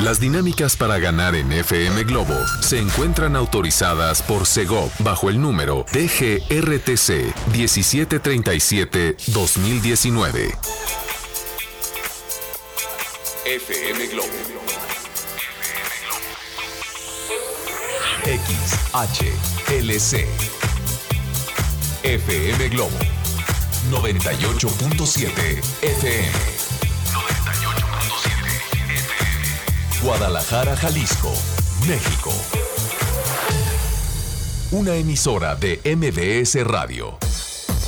Las dinámicas para ganar en FM Globo se encuentran autorizadas por Segov bajo el número DGRTC 1737-2019. FM Globo. XHLC. FM Globo. 98.7 FM. Guadalajara, Jalisco, México. Una emisora de MBS Radio.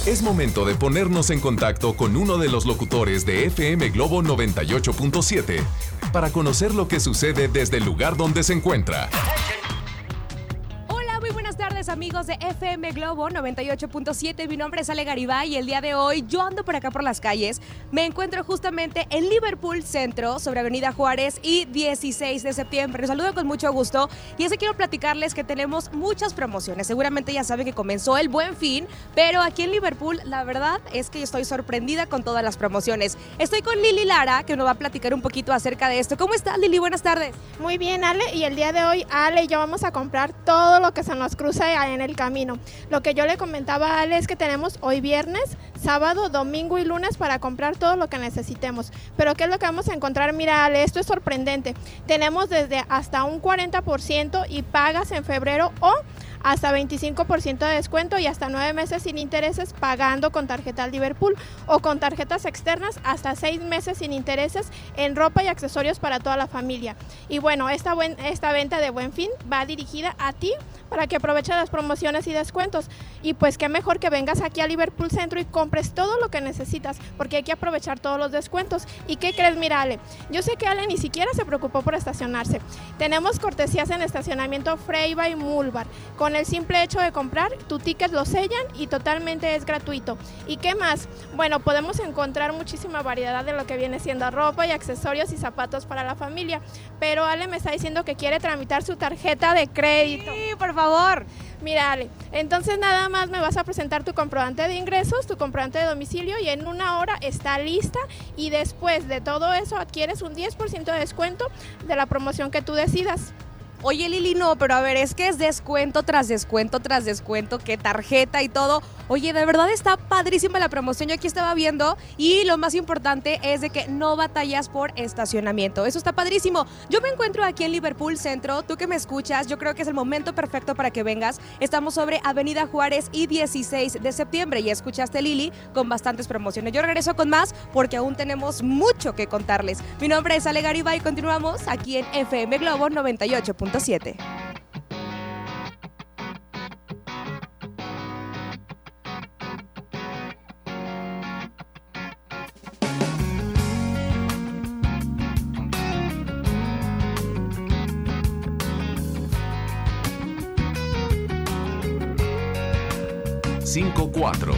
Es momento de ponernos en contacto con uno de los locutores de FM Globo 98.7 para conocer lo que sucede desde el lugar donde se encuentra amigos de FM Globo 98.7. Mi nombre es Ale Garibay y el día de hoy yo ando por acá por las calles. Me encuentro justamente en Liverpool Centro, sobre Avenida Juárez y 16 de septiembre. Los saludo con mucho gusto y que quiero platicarles que tenemos muchas promociones. Seguramente ya saben que comenzó el buen fin, pero aquí en Liverpool la verdad es que estoy sorprendida con todas las promociones. Estoy con Lili Lara que nos va a platicar un poquito acerca de esto. ¿Cómo estás Lili? Buenas tardes. Muy bien Ale y el día de hoy Ale y yo vamos a comprar todo lo que se nos cruza en el camino. Lo que yo le comentaba a Ale es que tenemos hoy viernes, sábado, domingo y lunes para comprar todo lo que necesitemos. Pero ¿qué es lo que vamos a encontrar? Mira Ale, esto es sorprendente. Tenemos desde hasta un 40% y pagas en febrero o hasta 25% de descuento y hasta 9 meses sin intereses pagando con tarjeta Liverpool o con tarjetas externas hasta 6 meses sin intereses en ropa y accesorios para toda la familia. Y bueno, esta, esta venta de buen fin va dirigida a ti para que aproveches las promociones y descuentos. Y pues qué mejor que vengas aquí a Liverpool Centro y compres todo lo que necesitas, porque hay que aprovechar todos los descuentos. ¿Y qué crees, mira Ale? Yo sé que Ale ni siquiera se preocupó por estacionarse. Tenemos cortesías en estacionamiento Freiba y Mulbar. Con el simple hecho de comprar, tu ticket lo sellan y totalmente es gratuito. ¿Y qué más? Bueno, podemos encontrar muchísima variedad de lo que viene siendo ropa y accesorios y zapatos para la familia. Pero Ale me está diciendo que quiere tramitar su tarjeta de crédito. Sí, por favor. Mira, Ale, entonces nada más me vas a presentar tu comprobante de ingresos, tu comprobante de domicilio y en una hora está lista y después de todo eso adquieres un 10% de descuento de la promoción que tú decidas. Oye Lili, no, pero a ver, es que es descuento tras descuento tras descuento, que tarjeta y todo. Oye, de verdad está padrísima la promoción. Yo aquí estaba viendo y lo más importante es de que no batallas por estacionamiento. Eso está padrísimo. Yo me encuentro aquí en Liverpool Centro. Tú que me escuchas, yo creo que es el momento perfecto para que vengas. Estamos sobre Avenida Juárez y 16 de septiembre. Y escuchaste Lili con bastantes promociones. Yo regreso con más porque aún tenemos mucho que contarles. Mi nombre es Ale Garibay y continuamos aquí en FM Globo 98. 5 Cinco cuatro.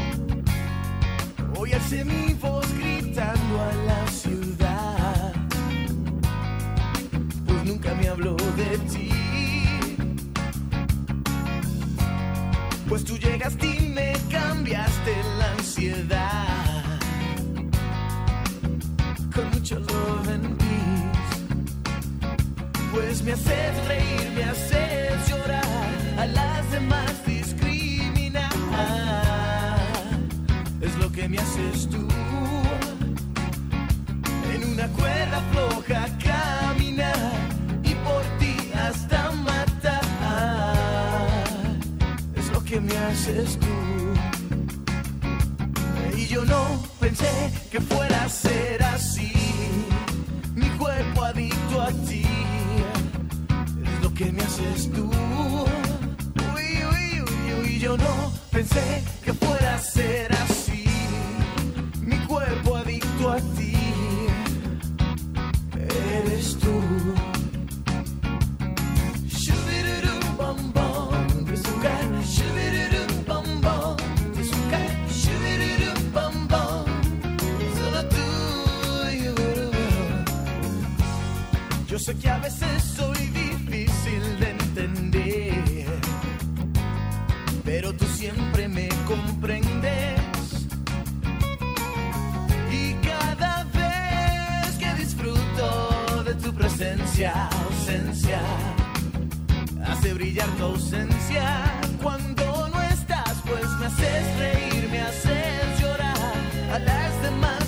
Hoy hace mi voz gritando a la ciudad, pues nunca me habló de ti. Pues tú llegaste y me cambiaste la ansiedad con mucho love and peace. Pues me haces reír, me haces llorar, a las demás me haces tú en una cuerda floja caminar y por ti hasta que me haces tú. Y yo no pensé que fuera a ser así. Mi cuerpo adicto a ti es lo que me haces tú. Uy, uy, uy, uy, yo no pensé que fuera a ser sé que a veces soy difícil de entender, pero tú siempre me comprendes. Y cada vez que disfruto de tu presencia, ausencia, hace brillar tu ausencia. Cuando no estás, pues me haces reír, me haces llorar, a las demás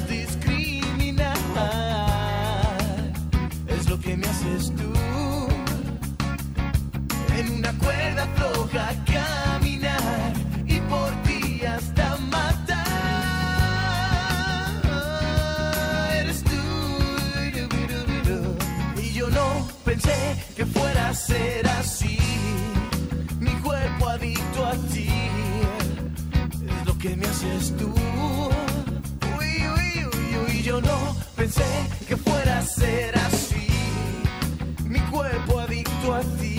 que me haces tú. En una cuerda floja caminar y por ti hasta matar. Eres tú. Y yo no pensé que fuera a ser así. Mi cuerpo adicto a ti. Es lo que me haces tú. Uy, uy, uy, uy. Yo no pensé que fuera a ser así. Ti.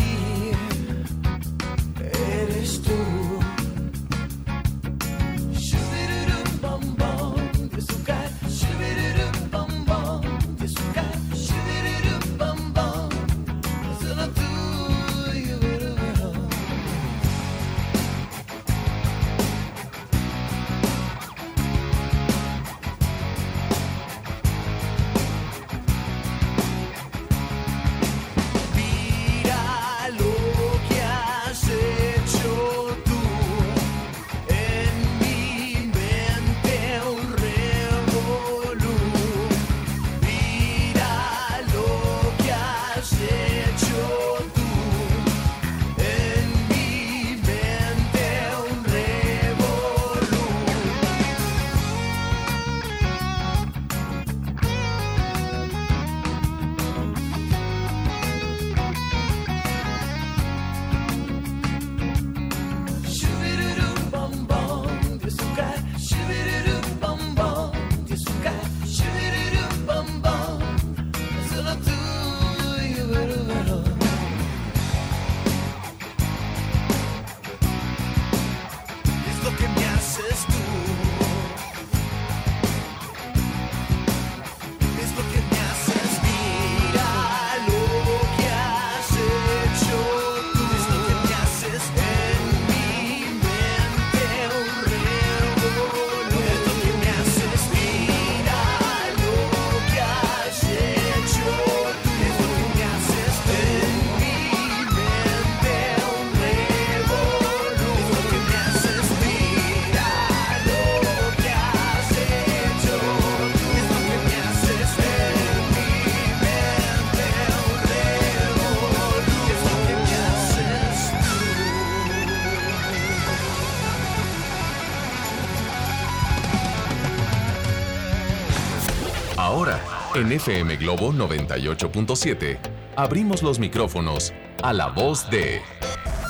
FM Globo 98.7, abrimos los micrófonos a la voz de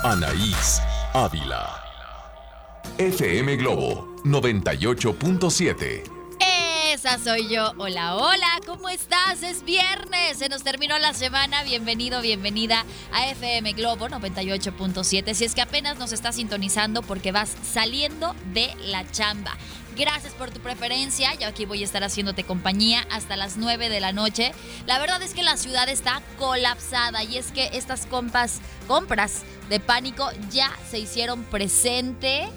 Anaís Ávila. FM Globo 98.7. Soy yo. Hola, hola, ¿cómo estás? Es viernes, se nos terminó la semana. Bienvenido, bienvenida a FM Globo 98.7. Si es que apenas nos estás sintonizando porque vas saliendo de la chamba. Gracias por tu preferencia. Yo aquí voy a estar haciéndote compañía hasta las 9 de la noche. La verdad es que la ciudad está colapsada y es que estas compas, compras de pánico ya se hicieron presente.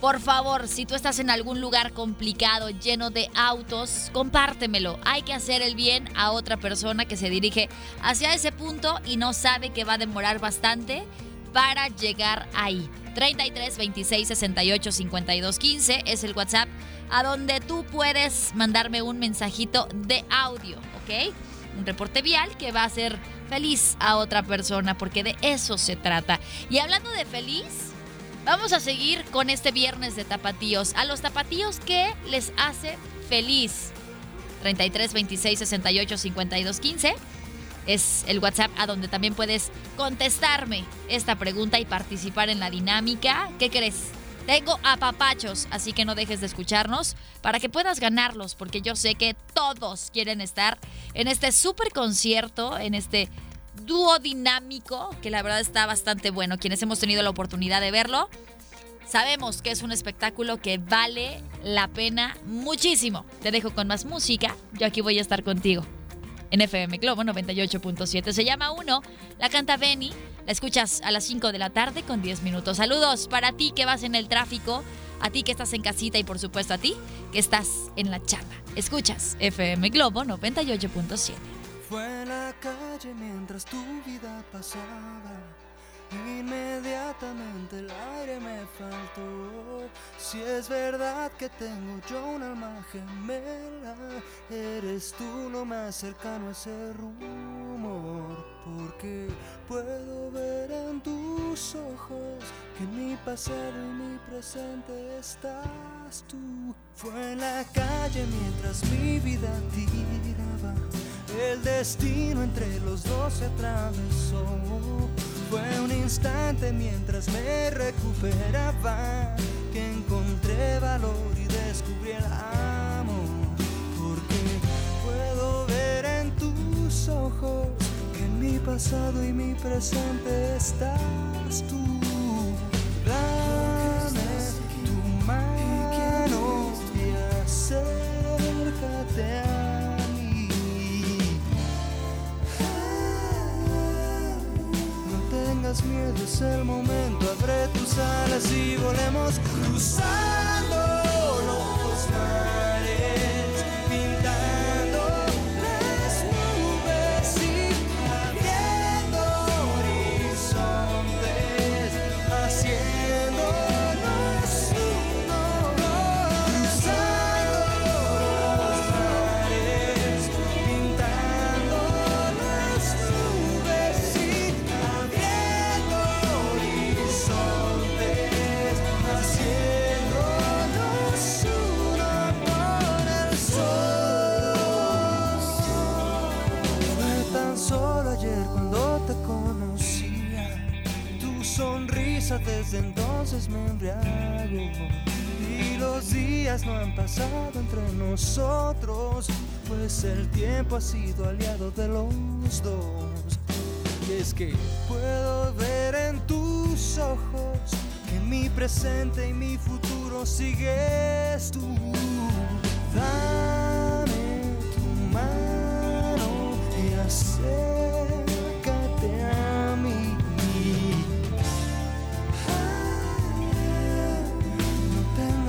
Por favor, si tú estás en algún lugar complicado, lleno de autos, compártemelo. Hay que hacer el bien a otra persona que se dirige hacia ese punto y no sabe que va a demorar bastante para llegar ahí. 33 26 68 52 15 es el WhatsApp a donde tú puedes mandarme un mensajito de audio, ¿ok? Un reporte vial que va a hacer feliz a otra persona porque de eso se trata. Y hablando de feliz, Vamos a seguir con este viernes de tapatíos. A los tapatíos, ¿qué les hace feliz? 33 26 68 52 15 es el WhatsApp a donde también puedes contestarme esta pregunta y participar en la dinámica. ¿Qué crees? Tengo apapachos, así que no dejes de escucharnos para que puedas ganarlos, porque yo sé que todos quieren estar en este super concierto, en este dúo dinámico, que la verdad está bastante bueno. Quienes hemos tenido la oportunidad de verlo, sabemos que es un espectáculo que vale la pena muchísimo. Te dejo con más música, yo aquí voy a estar contigo. En FM Globo 98.7 se llama Uno, la canta Benny, la escuchas a las 5 de la tarde con 10 minutos. Saludos para ti que vas en el tráfico, a ti que estás en casita y por supuesto a ti que estás en la chamba. Escuchas FM Globo 98.7. Fue en la calle mientras tu vida pasaba. Inmediatamente el aire me faltó. Si es verdad que tengo yo un alma gemela, eres tú lo más cercano a ese rumor. Porque puedo ver en tus ojos que mi pasado y mi presente estás tú. Fue en la calle mientras mi vida tiraba. El destino entre los dos se atravesó. Fue un instante mientras me recuperaba que encontré valor y descubrí el amor. Porque puedo ver en tus ojos que mi pasado y mi presente estás tú. Dame tu mano y acércate a tengas miedo, es el momento. Abre tus alas y volemos cruzando los mares, desde entonces me embriagó. Y los días no han pasado entre nosotros, pues el tiempo ha sido aliado de los dos. Y es que puedo ver en tus ojos que mi presente y mi futuro sigues tú. Dame tu mano y acércate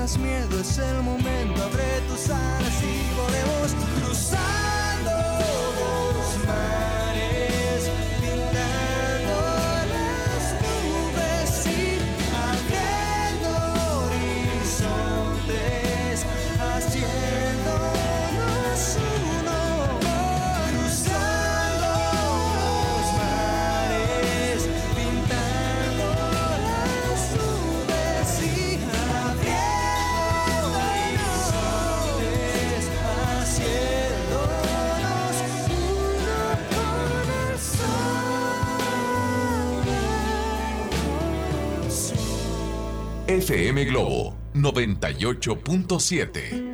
tengas miedo, es el momento. Abre tus alas y volvemos cruzando FM Globo 98.7.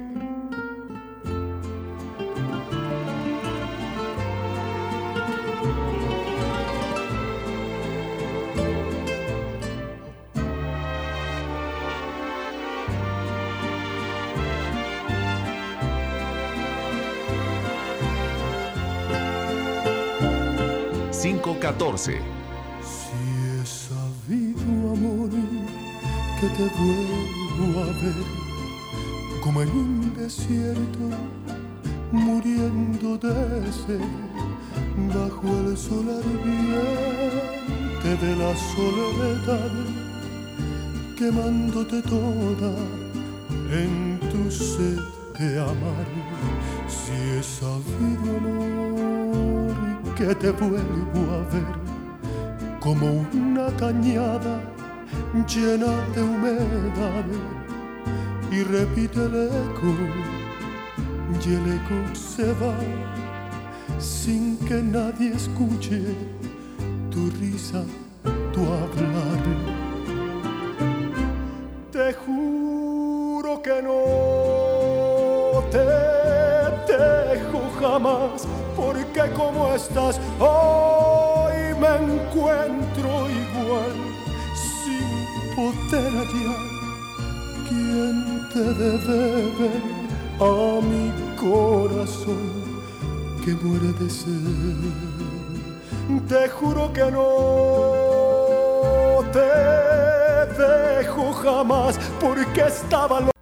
Cinco catorce. Vuelvo a ver, como en un desierto, muriendo de sed, bajo el sol ardiente de la soledad, quemándote toda en tu sed de amar. Si he sabido, amor, que te vuelvo a ver como una cañada llena de humedad y repite el eco y el eco se va sin que nadie escuche tu risa, tu hablar. Te juro que no te dejo jamás, porque como estás hoy me encuentro igual, poder hallar quien te debe a mi corazón que muere de sed. Te juro que no te dejo jamás, porque estaba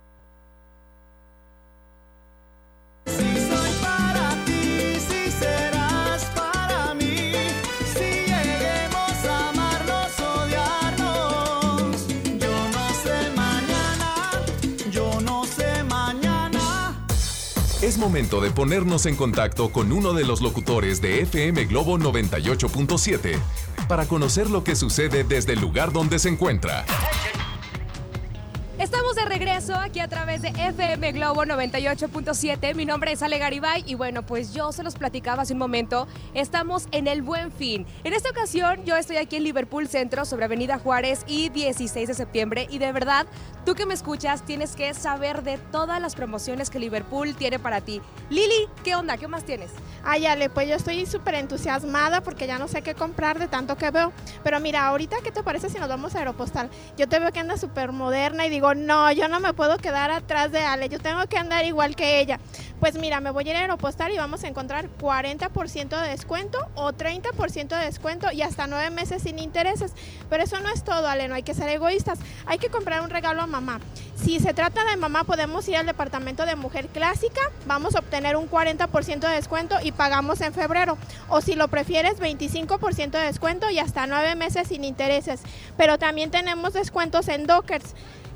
de ponernos en contacto con uno de los locutores de FM Globo 98.7 para conocer lo que sucede desde el lugar donde se encuentra. Regreso aquí a través de FM Globo 98.7. Mi nombre es Ale Garibay y bueno, pues yo se los platicaba hace un momento. Estamos en el Buen Fin. En esta ocasión yo estoy aquí en Liverpool Centro sobre Avenida Juárez y 16 de septiembre y de verdad, tú que me escuchas tienes que saber de todas las promociones que Liverpool tiene para ti. Lili, ¿qué onda? ¿Qué más tienes? Ay, Ale, pues yo estoy súper entusiasmada porque ya no sé qué comprar de tanto que veo. Pero mira, ahorita, ¿qué te parece si nos vamos a Aeropostal? Yo te veo que anda súper moderna y digo, no, yo no me puedo quedar atrás de Ale, yo tengo que andar igual que ella. Pues mira, me voy a ir a Aeropostal y vamos a encontrar 40% de descuento o 30% de descuento y hasta 9 meses sin intereses. Pero eso no es todo, Ale, no hay que ser egoístas. Hay que comprar un regalo a mamá. Si se trata de mamá, podemos ir al departamento de mujer clásica, vamos a obtener un 40% de descuento y pagamos en febrero. O si lo prefieres, 25% de descuento y hasta 9 meses sin intereses. Pero también tenemos descuentos en Dockers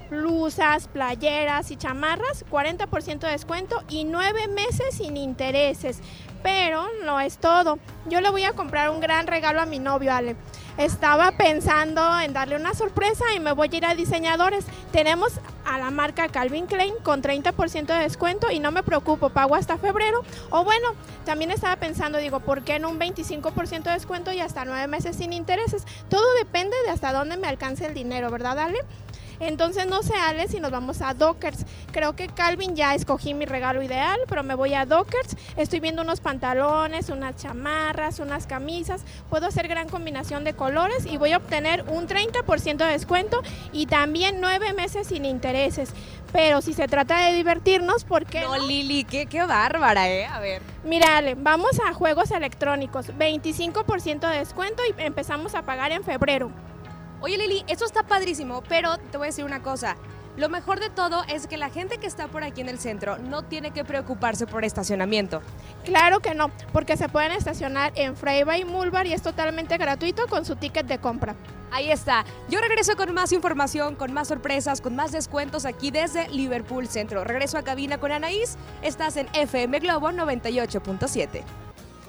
blusas, playeras y chamarras, 40% de descuento y 9 meses sin intereses. Pero no es todo. Yo le voy a comprar un gran regalo a mi novio, Ale. Estaba pensando en darle una sorpresa y me voy a ir a diseñadores. Tenemos a la marca Calvin Klein con 30% de descuento y no me preocupo, pago hasta febrero. O bueno, también estaba pensando, digo, ¿por qué no un 25% de descuento y hasta 9 meses sin intereses? Todo depende de hasta dónde me alcance el dinero, ¿verdad, Ale? Entonces no sé, Ale, si nos vamos a Dockers. Creo que Calvin ya escogí mi regalo ideal, pero me voy a Dockers. Estoy viendo unos pantalones, unas chamarras, unas camisas. Puedo hacer gran combinación de colores y voy a obtener un 30% de descuento y también nueve meses sin intereses. Pero si se trata de divertirnos, ¿por qué? No, Lili, qué, qué bárbara, ¿eh? A ver. Mira, Ale, vamos a juegos electrónicos. 25% de descuento y empezamos a pagar en febrero. Oye Lili, esto está padrísimo, pero te voy a decir una cosa. Lo mejor de todo es que la gente que está por aquí en el centro no tiene que preocuparse por estacionamiento. Claro que no, porque se pueden estacionar en Freiba y Mulbar y es totalmente gratuito con su ticket de compra. Ahí está. Yo regreso con más información, con más sorpresas, con más descuentos aquí desde Liverpool Centro. Regreso a cabina con Anaís. Estás en FM Globo 98.7.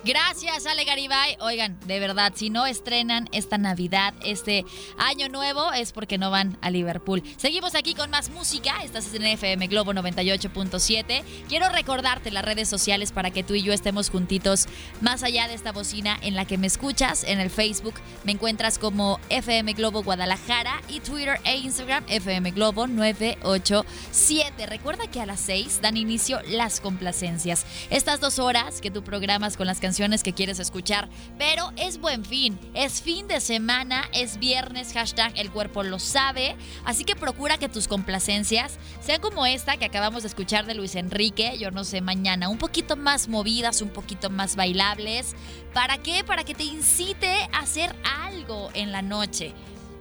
Gracias, Ale Garibay. Oigan, de verdad, si no estrenan esta Navidad, este año nuevo, es porque no van a Liverpool. Seguimos aquí con más música. Estás en FM Globo 98.7. Quiero recordarte las redes sociales para que tú y yo estemos juntitos más allá de esta bocina en la que me escuchas. En el Facebook me encuentras como FM Globo Guadalajara y Twitter e Instagram FM Globo 987. Recuerda que a las 6 dan inicio las complacencias. Estas dos horas que tú programas con las canciones que quieres escuchar. Pero es buen fin, es fin de semana, es viernes, hashtag el cuerpo lo sabe. Así que procura que tus complacencias sean como esta que acabamos de escuchar de Luis Enrique, yo no sé, mañana, un poquito más movidas, un poquito más bailables. ¿Para qué? Para que te incite a hacer algo en la noche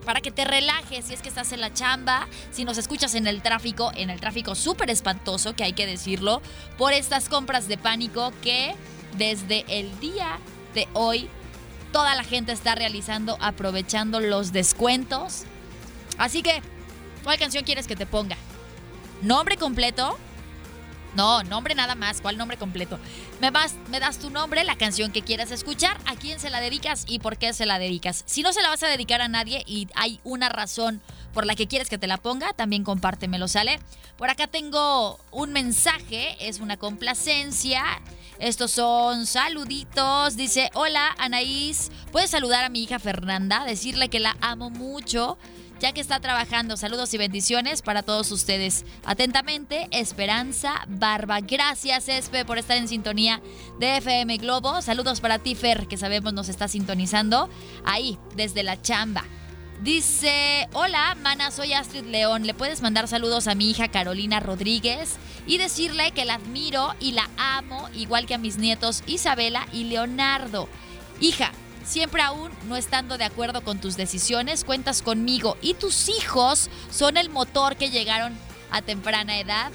para que te relajes si es que estás en la chamba, si nos escuchas en el tráfico, en el tráfico súper espantoso, que hay que decirlo, por estas compras de pánico que desde el día de hoy toda la gente está realizando, aprovechando los descuentos. Así que, ¿cuál canción quieres que te ponga? ¿Nombre completo? No, nombre nada más. ¿Cuál nombre completo? Me, vas, me das tu nombre, la canción que quieras escuchar, a quién se la dedicas y por qué se la dedicas. Si no se la vas a dedicar a nadie y hay una razón por la que quieres que te la ponga, también compártemelo, ¿sale? Por acá tengo un mensaje, es una complacencia. Estos son saluditos. Dice, hola Anaís, ¿puedes saludar a mi hija Fernanda? Decirle que la amo mucho ya que está trabajando. Saludos y bendiciones para todos ustedes. Atentamente, Esperanza Barba. Gracias, Espe, por estar en sintonía de FM Globo. Saludos para ti, Fer, que sabemos nos está sintonizando ahí, desde la chamba. Dice, hola, mana, soy Astrid León. ¿Le puedes mandar saludos a mi hija Carolina Rodríguez? Y decirle que la admiro y la amo, igual que a mis nietos Isabela y Leonardo. Hija, siempre aún no estando de acuerdo con tus decisiones, cuentas conmigo y tus hijos son el motor que llegaron a temprana edad,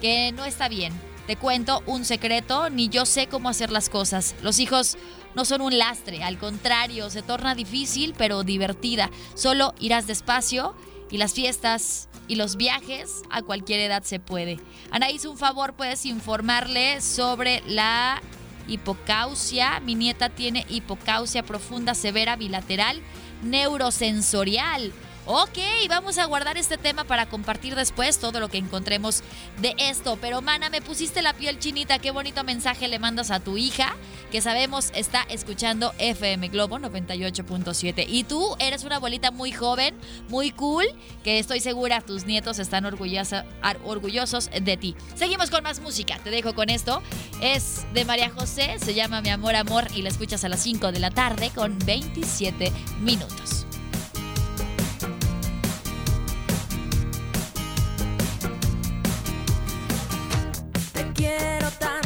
que no está bien. Te cuento un secreto, ni yo sé cómo hacer las cosas. Los hijos no son un lastre, al contrario, se torna difícil pero divertida. Solo irás despacio y las fiestas y los viajes a cualquier edad se puede. Anaís, un favor, puedes informarle sobre la hipocausia. Mi nieta tiene hipocausia profunda severa bilateral neurosensorial. Ok, vamos a guardar este tema para compartir después todo lo que encontremos de esto. Pero, mana, me pusiste la piel chinita. Qué bonito mensaje le mandas a tu hija, que sabemos está escuchando FM Globo 98.7. Y tú eres una abuelita muy joven, muy cool, que estoy segura tus nietos están orgullosa- orgullosos de ti. Seguimos con más música. Te dejo con esto. Es de María José, se llama Mi Amor Amor y la escuchas a las 5 de la tarde con 27 minutos. Quiero tanto,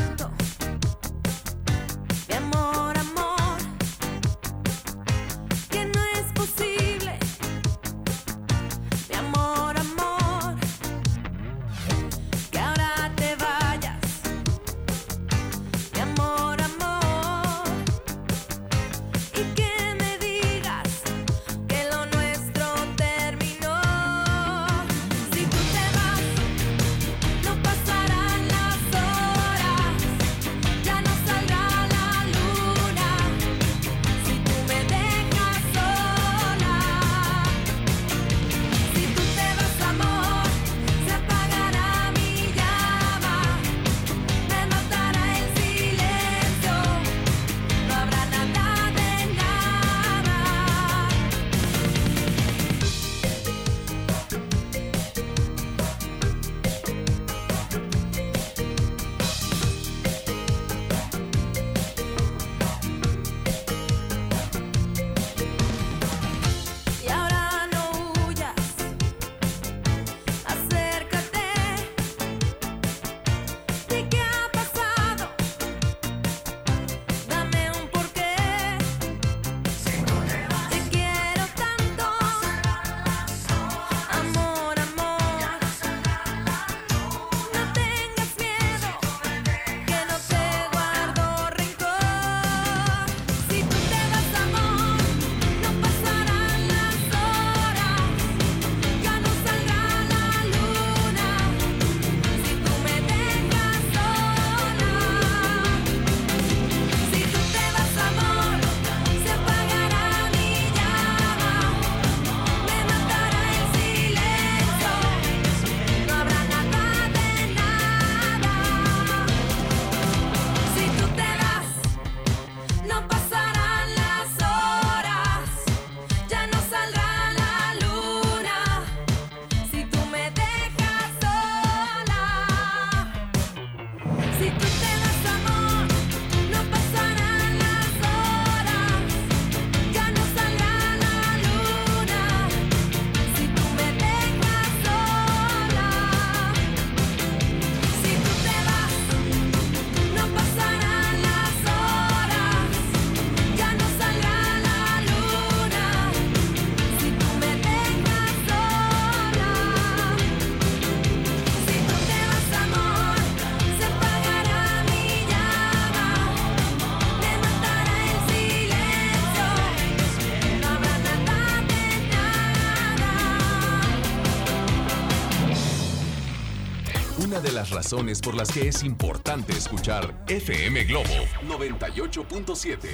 razones por las que es importante escuchar FM Globo 98.7.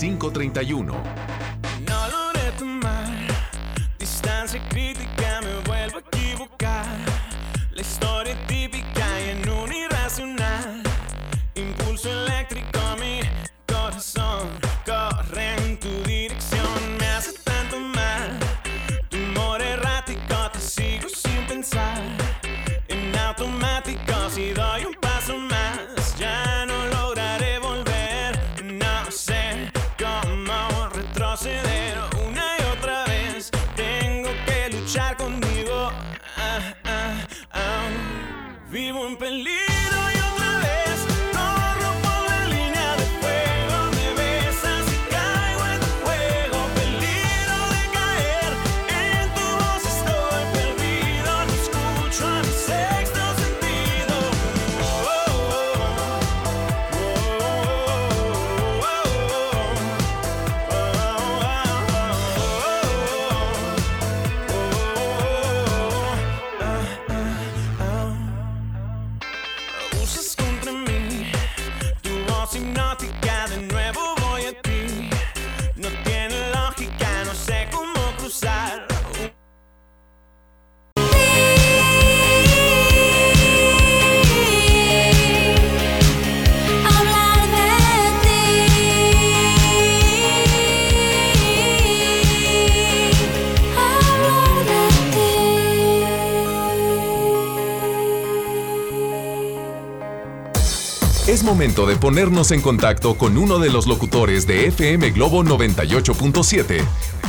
...531... No de ponernos en contacto con uno de los locutores de FM Globo 98.7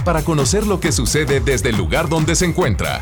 para conocer lo que sucede desde el lugar donde se encuentra.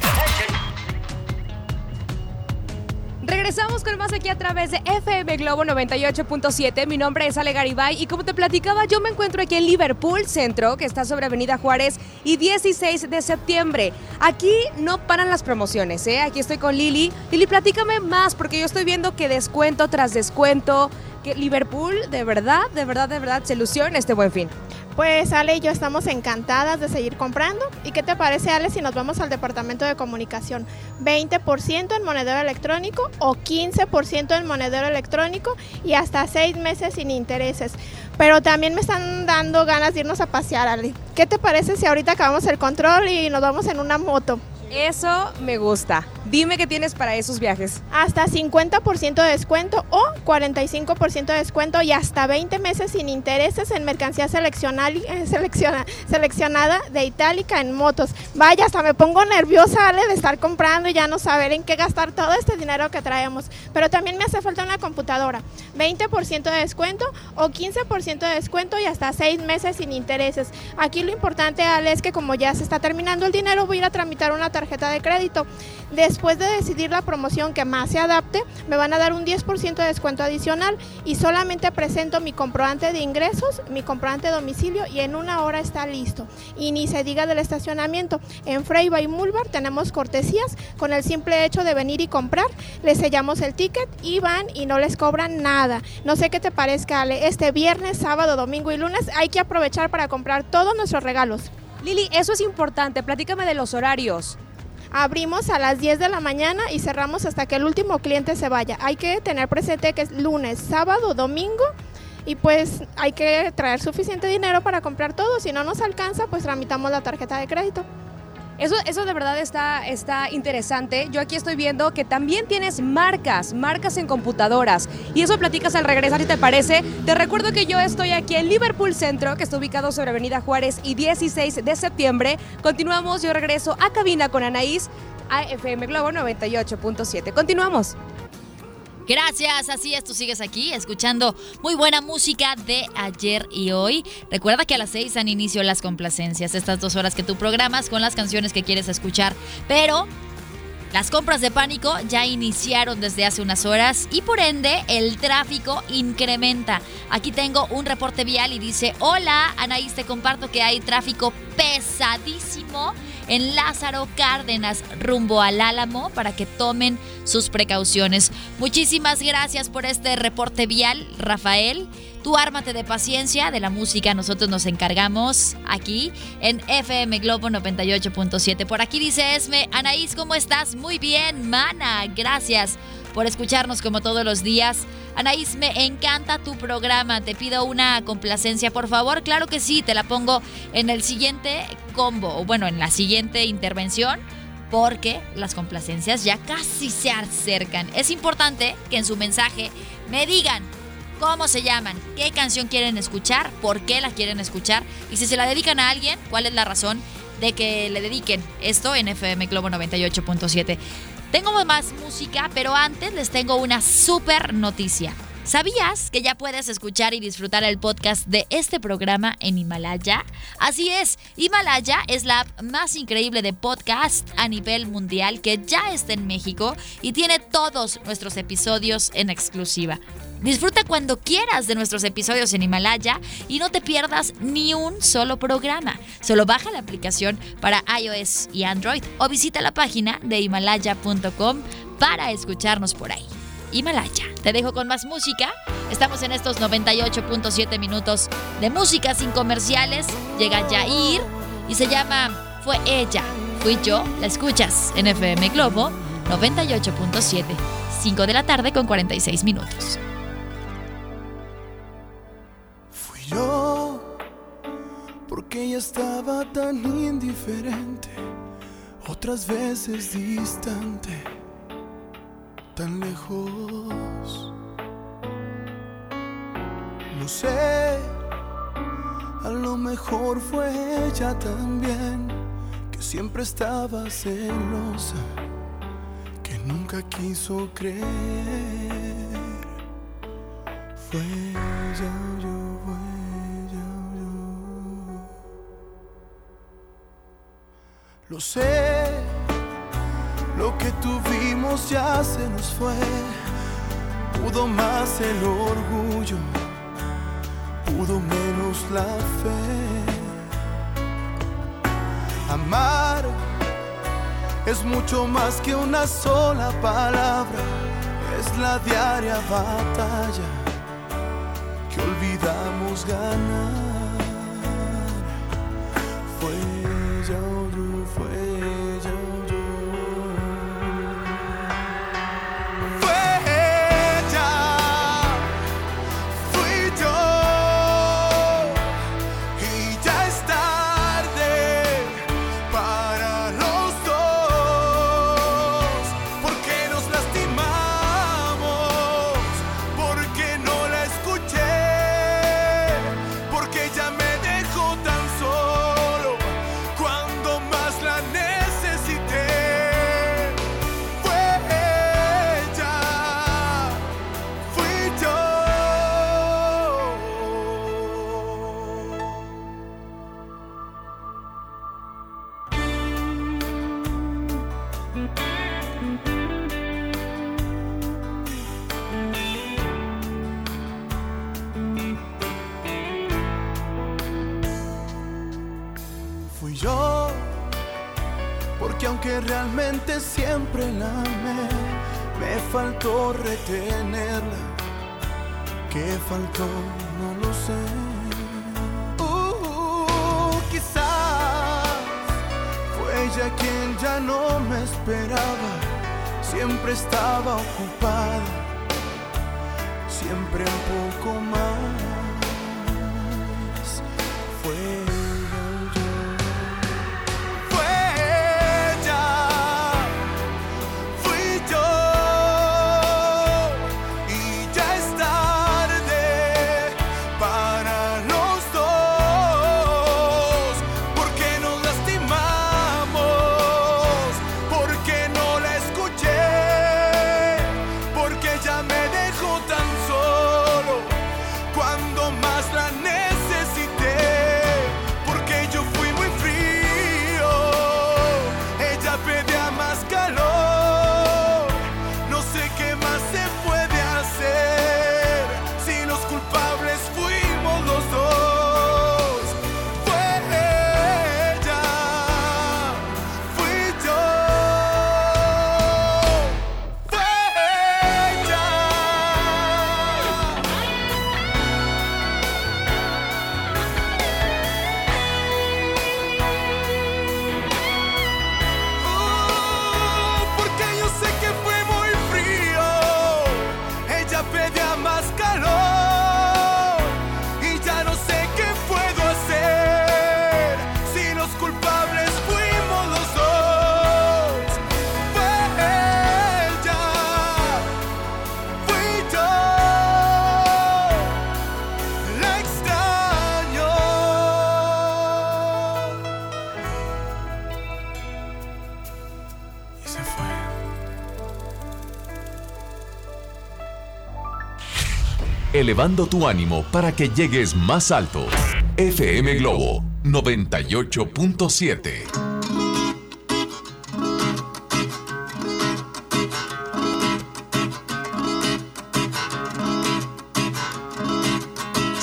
Regresamos con más aquí a través de FM Globo 98.7. Mi nombre es Ale Garibay y como te platicaba, yo me encuentro aquí en Liverpool Centro, que está sobre Avenida Juárez y 16 de septiembre. Aquí no paran las promociones, ¿eh? Aquí estoy con Lili. Lili, platícame más porque yo estoy viendo que descuento tras descuento, que Liverpool de verdad, de verdad, de verdad se ilusiona este buen fin. Pues Ale y yo estamos encantadas de seguir comprando. ¿Y qué te parece Ale si nos vamos al departamento de comunicación? 20% en monedero electrónico o 15% en monedero electrónico y hasta 6 meses sin intereses. Pero también me están dando ganas de irnos a pasear Ale. ¿Qué te parece si ahorita acabamos el control y nos vamos en una moto? Eso me gusta. Dime qué tienes para esos viajes. Hasta 50% de descuento o 45% de descuento y hasta 20 meses sin intereses en mercancía eh, selecciona- seleccionada de Itálica en motos. Vaya, hasta me pongo nerviosa Ale, de estar comprando y ya no saber en qué gastar todo este dinero que traemos. Pero también me hace falta una computadora. 20% de descuento o 15% de descuento y hasta 6 meses sin intereses. Aquí lo importante, Ale, es que como ya se está terminando el dinero, voy a ir a tramitar una tarjeta de crédito. Después de decidir la promoción que más se adapte, me van a dar un 10% de descuento adicional y solamente presento mi comprobante de ingresos, mi comprobante de domicilio y en una hora está listo. Y ni se diga del estacionamiento. En Freiba y Mulbar tenemos cortesías con el simple hecho de venir y comprar. Les sellamos el ticket y van y no les cobran nada. No sé qué te parezca, Ale. Este viernes, sábado, domingo y lunes hay que aprovechar para comprar todos nuestros regalos. Lili, eso es importante. Platícame de los horarios. Abrimos a las 10 de la mañana y cerramos hasta que el último cliente se vaya. Hay que tener presente que es lunes, sábado, domingo y pues hay que traer suficiente dinero para comprar todo. Si no nos alcanza, pues tramitamos la tarjeta de crédito. Eso, eso de verdad está, está interesante. Yo aquí estoy viendo que también tienes marcas, marcas en computadoras. Y eso platicas al regresar, si te parece. Te recuerdo que yo estoy aquí en Liverpool Centro, que está ubicado sobre Avenida Juárez y 16 de septiembre. Continuamos, yo regreso a cabina con Anaís a FM Globo 98.7. Continuamos. Gracias, así es, tú sigues aquí escuchando muy buena música de ayer y hoy. Recuerda que a las seis dan inicio las complacencias, estas dos horas que tú programas con las canciones que quieres escuchar, pero las compras de pánico ya iniciaron desde hace unas horas y por ende el tráfico incrementa. Aquí tengo un reporte vial y dice, hola Anaís, te comparto que hay tráfico pesadísimo en Lázaro Cárdenas rumbo al Álamo para que tomen sus precauciones. Muchísimas gracias por este reporte vial, Rafael. Tú ármate de paciencia, de la música nosotros nos encargamos aquí en FM Globo 98.7. Por aquí dice Esme, Anaís, ¿cómo estás? Muy bien, mana, gracias por escucharnos como todos los días. Anaís, me encanta tu programa. Te pido una complacencia, por favor. Claro que sí, te la pongo en el siguiente combo, o bueno, en la siguiente intervención, porque las complacencias ya casi se acercan. Es importante que en su mensaje me digan cómo se llaman, qué canción quieren escuchar, por qué la quieren escuchar y si se la dedican a alguien, cuál es la razón de que le dediquen esto en FM Globo 98.7. Tengo más música, pero antes les tengo una super noticia. ¿Sabías que ya puedes escuchar y disfrutar el podcast de este programa en Himalaya? Así es, Himalaya es la app más increíble de podcast a nivel mundial que ya está en México y tiene todos nuestros episodios en exclusiva. Disfruta cuando quieras de nuestros episodios en Himalaya y no te pierdas ni un solo programa. Solo baja la aplicación para iOS y Android o visita la página de himalaya.com para escucharnos por ahí. Himalaya. Te dejo con más música. Estamos en estos 98.7 minutos de música sin comerciales. Llega Jair y se llama Fue ella, fui yo. La escuchas en FM Globo 98.7. 5 de la tarde con 46 minutos. Estaba tan indiferente, otras veces distante, tan lejos. No sé, a lo mejor fue ella también, que siempre estaba celosa, que nunca quiso creer. Fue ella yo, Lo sé, lo que tuvimos ya se nos fue. Pudo más el orgullo, pudo menos la fe. Amar es mucho más que una sola palabra, es la diaria batalla que olvidamos ganar. No lo sé. Uh, quizás fue ella quien ya no me esperaba. Siempre estaba ocupada, Elevando tu ánimo para que llegues más alto. FM Globo 98.7.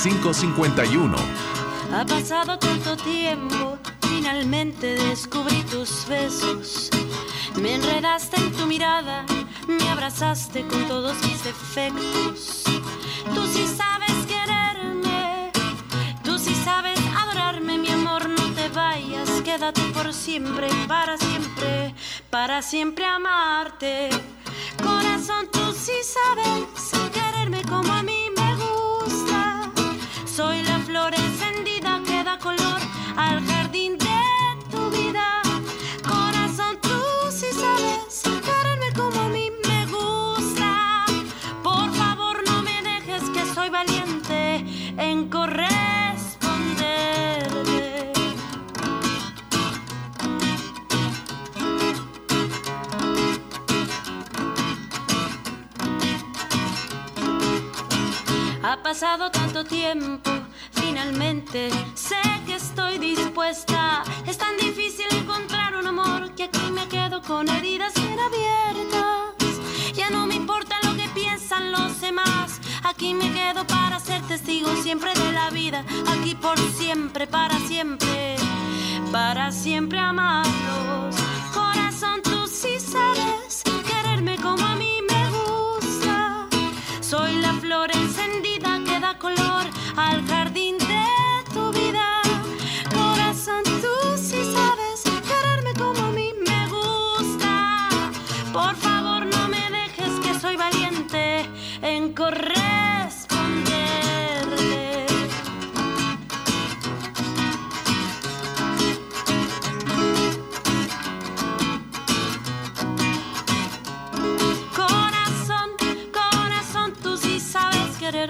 ...551... Ha pasado tanto tiempo, finalmente descubrí tus besos. Me enredaste en tu mirada, me abrazaste con todos mis defectos. Tú sí sabes quererme, tú sí sabes adorarme, mi amor, no te vayas, quédate por siempre, para siempre, para siempre amarte. Corazón, tú sí sabes quererme como a mí me gusta. Soy la flor encendida que da color al Ha pasado tanto tiempo, finalmente sé que estoy dispuesta. Es tan difícil encontrar un amor que aquí me quedo con heridas bien abiertas. Ya no me importa lo que piensan los demás. Aquí me quedo para ser testigo siempre de la vida. Aquí por siempre, para siempre, para siempre amarlos. Corazón, tú sí sabes quererme como a mí me gusta. Soy la flor encendida al jardín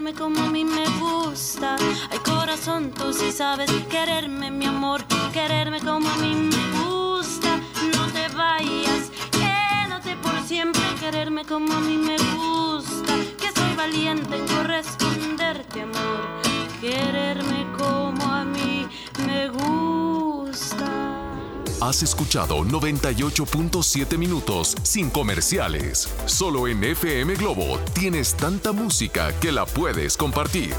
quererme como a mí me gusta. Ay, corazón, tú sí sabes quererme, mi amor, quererme como a mí me gusta. No te vayas, quédate por siempre, quererme como a mí me gusta. Que soy valiente en corresponderte, amor, quererme como a mí me gusta. Has escuchado 98.7 minutos sin comerciales. Solo en FM Globo tienes tanta música que la puedes compartir.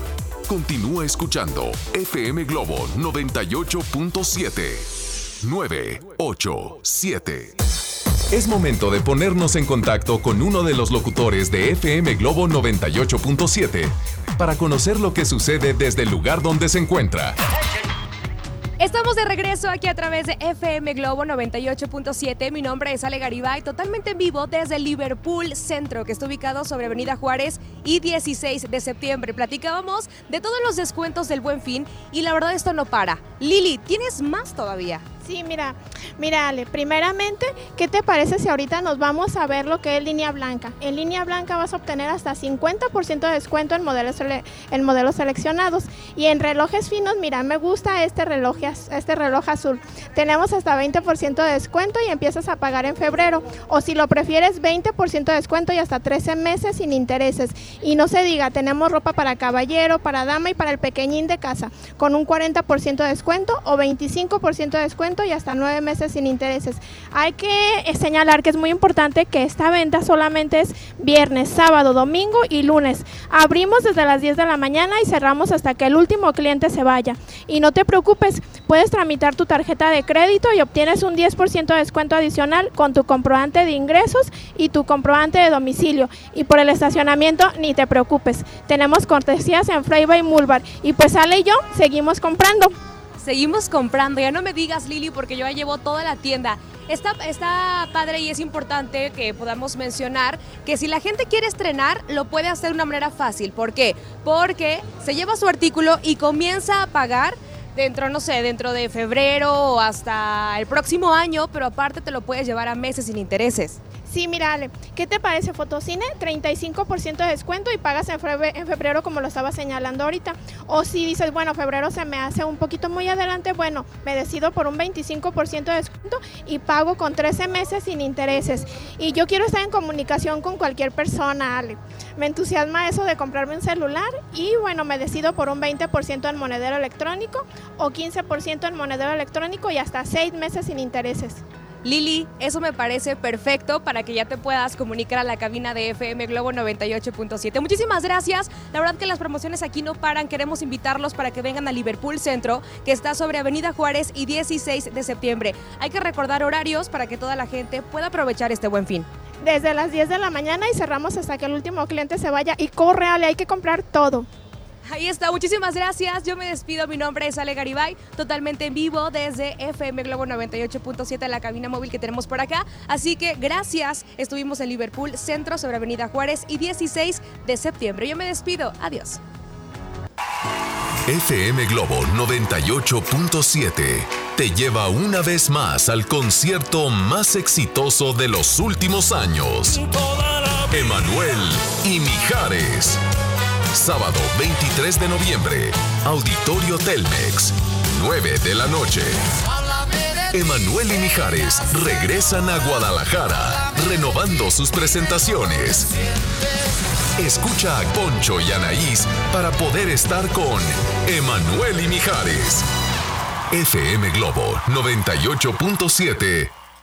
Continúa escuchando FM Globo 98.7. 987. Es momento de ponernos en contacto con uno de los locutores de FM Globo 98.7 para conocer lo que sucede desde el lugar donde se encuentra. Estamos de regreso aquí a través de FM Globo 98.7. Mi nombre es Ale Garibay, totalmente en vivo desde Liverpool Centro, que está ubicado sobre Avenida Juárez y 16 de septiembre. Platicábamos de todos los descuentos del Buen Fin y la verdad esto no para. Lili, ¿tienes más todavía? Sí, mira, mira Ale, primeramente, ¿qué te parece si ahorita nos vamos a ver lo que es línea blanca? En línea blanca vas a obtener hasta 50% de descuento en modelos, modelos seleccionados. Y en relojes finos, mira, me gusta este reloj, este reloj azul. Tenemos hasta 20% de descuento y empiezas a pagar en febrero. O si lo prefieres, 20% de descuento y hasta 13 meses sin intereses. Y no se diga, tenemos ropa para caballero, para dama y para el pequeñín de casa, con un 40% de descuento o 25% de descuento y hasta 9 meses sin intereses. Hay que eh, señalar que es muy importante que esta venta solamente es viernes, sábado, domingo y lunes. Abrimos desde las 10 de la mañana y cerramos hasta que el último cliente se vaya. Y no te preocupes, puedes tramitar tu tarjeta de crédito y obtienes un 10% de descuento adicional con tu comprobante de ingresos y tu comprobante de domicilio. Y por el estacionamiento, ni te preocupes. Tenemos cortesías en Freiba y Mulbar. Y pues Ale y yo seguimos comprando. Seguimos comprando, ya no me digas Lili porque yo ya llevo toda la tienda. Está, está padre y es importante que podamos mencionar que si la gente quiere estrenar, lo puede hacer de una manera fácil. ¿Por qué? Porque se lleva su artículo y comienza a pagar dentro, no sé, dentro de febrero o hasta el próximo año, pero aparte te lo puedes llevar a meses sin intereses. Sí, mira, Ale, ¿qué te parece Fotocine? 35% de descuento y pagas en febrero, como lo estaba señalando ahorita. O si dices, bueno, febrero se me hace un poquito muy adelante, bueno, me decido por un 25% de descuento y pago con 13 meses sin intereses. Y yo quiero estar en comunicación con cualquier persona, Ale. Me entusiasma eso de comprarme un celular y bueno, me decido por un 20% en monedero electrónico o 15% en monedero electrónico y hasta 6 meses sin intereses. Lili, eso me parece perfecto para que ya te puedas comunicar a la cabina de FM Globo 98.7. Muchísimas gracias. La verdad que las promociones aquí no paran. Queremos invitarlos para que vengan a Liverpool Centro, que está sobre Avenida Juárez y 16 de septiembre. Hay que recordar horarios para que toda la gente pueda aprovechar este buen fin. Desde las 10 de la mañana y cerramos hasta que el último cliente se vaya y corre, Ale, hay que comprar todo. Ahí está, muchísimas gracias. Yo me despido. Mi nombre es Ale Garibay, totalmente en vivo desde FM Globo 98.7, la cabina móvil que tenemos por acá. Así que gracias. Estuvimos en Liverpool, centro sobre Avenida Juárez y 16 de septiembre. Yo me despido. Adiós. FM Globo 98.7 te lleva una vez más al concierto más exitoso de los últimos años. Emanuel y Mijares. Sábado 23 de noviembre, Auditorio Telmex, 9 de la noche. Emanuel y Mijares regresan a Guadalajara, renovando sus presentaciones. Escucha a Poncho y Anaís para poder estar con Emanuel y Mijares. FM Globo 98.7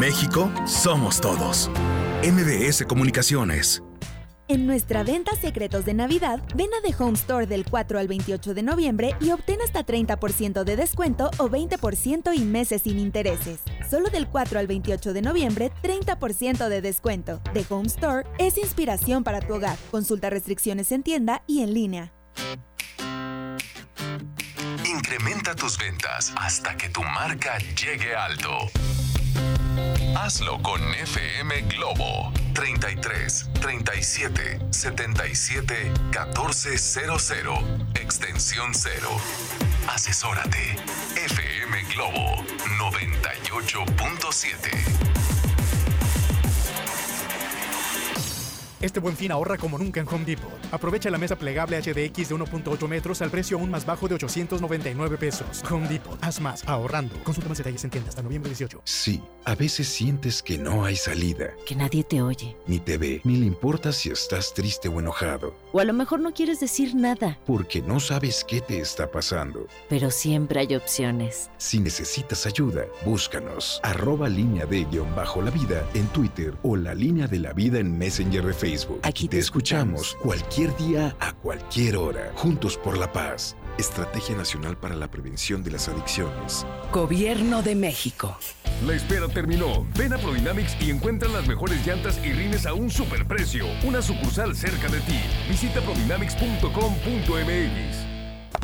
México somos todos. MBS Comunicaciones. En nuestra venta Secretos de Navidad, ven a The Home Store del 4 al 28 de noviembre y obtén hasta 30% de descuento o 20% y meses sin intereses. Solo del 4 al 28 de noviembre, 30% de descuento. The Home Store es inspiración para tu hogar. Consulta restricciones en tienda y en línea. Incrementa tus ventas hasta que tu marca llegue alto. Hazlo con FM Globo 33 37 77 1400 extensión 0. Asesórate. FM Globo 98.7. Este buen fin ahorra como nunca en Home Depot. Aprovecha la mesa plegable HDX de 1.8 metros al precio aún más bajo de 899 pesos. Home Depot. Haz más ahorrando. Consulta más detalles en tienda hasta noviembre 18. Sí, a veces sientes que no hay salida. Que nadie te oye. Ni te ve, ni le importa si estás triste o enojado. O a lo mejor no quieres decir nada. Porque no sabes qué te está pasando. Pero siempre hay opciones. Si necesitas ayuda, búscanos. Arroba línea de guion bajo la vida en Twitter o la línea de la vida en Messenger de Facebook. Aquí te escuchamos cualquier día a cualquier hora. Juntos por la paz. Estrategia Nacional para la Prevención de las Adicciones. Gobierno de México. La espera terminó. Ven a Prodynamics y encuentra las mejores llantas y rines a un superprecio. Una sucursal cerca de ti. Visita prodynamics.com.mx.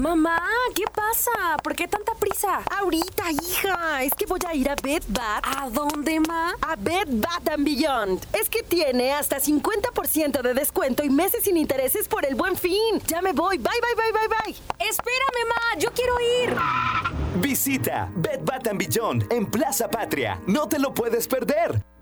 Mamá, ¿qué pasa? ¿Por qué tanta prisa? Ahorita, hija. Es que voy a ir a Bed Bath. ¿A dónde, ma? A Bed Bath and Beyond. Es que tiene hasta 50% de descuento y meses sin intereses por el buen fin. Ya me voy. Bye, bye, bye, bye, bye. Espérame, ma. Yo quiero ir. Visita Bed Bath and Beyond en Plaza Patria. No te lo puedes perder.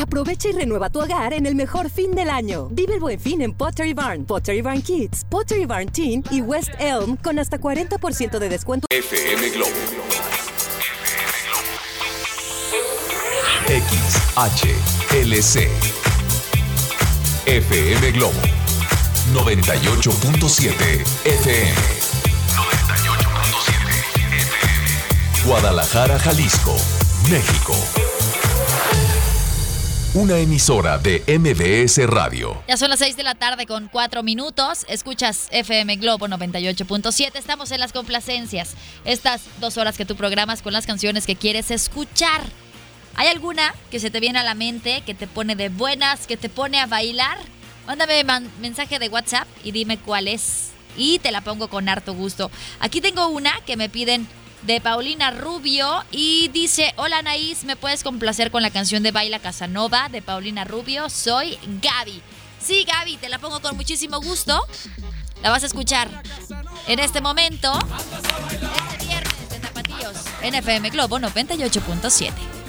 Aprovecha y renueva tu hogar en el mejor fin del año. Vive el buen fin en Pottery Barn, Pottery Barn Kids, Pottery Barn Teen y West Elm con hasta 40% de descuento. FM Globo. XHLC. FM Globo. 98.7 FM. 98.7 FM. Guadalajara, Jalisco, México. Una emisora de MBS Radio. Ya son las 6 de la tarde con 4 minutos. Escuchas FM Globo 98.7. Estamos en las complacencias. Estas dos horas que tú programas con las canciones que quieres escuchar. ¿Hay alguna que se te viene a la mente, que te pone de buenas, que te pone a bailar? Mándame mensaje de WhatsApp y dime cuál es. Y te la pongo con harto gusto. Aquí tengo una que me piden de Paulina Rubio y dice, hola Anaís, ¿me puedes complacer con la canción de Baila Casanova de Paulina Rubio? Soy Gaby. Sí, Gaby, te la pongo con muchísimo gusto. La vas a escuchar en este momento, este viernes de Tapatíos, en FM Globo 98.7.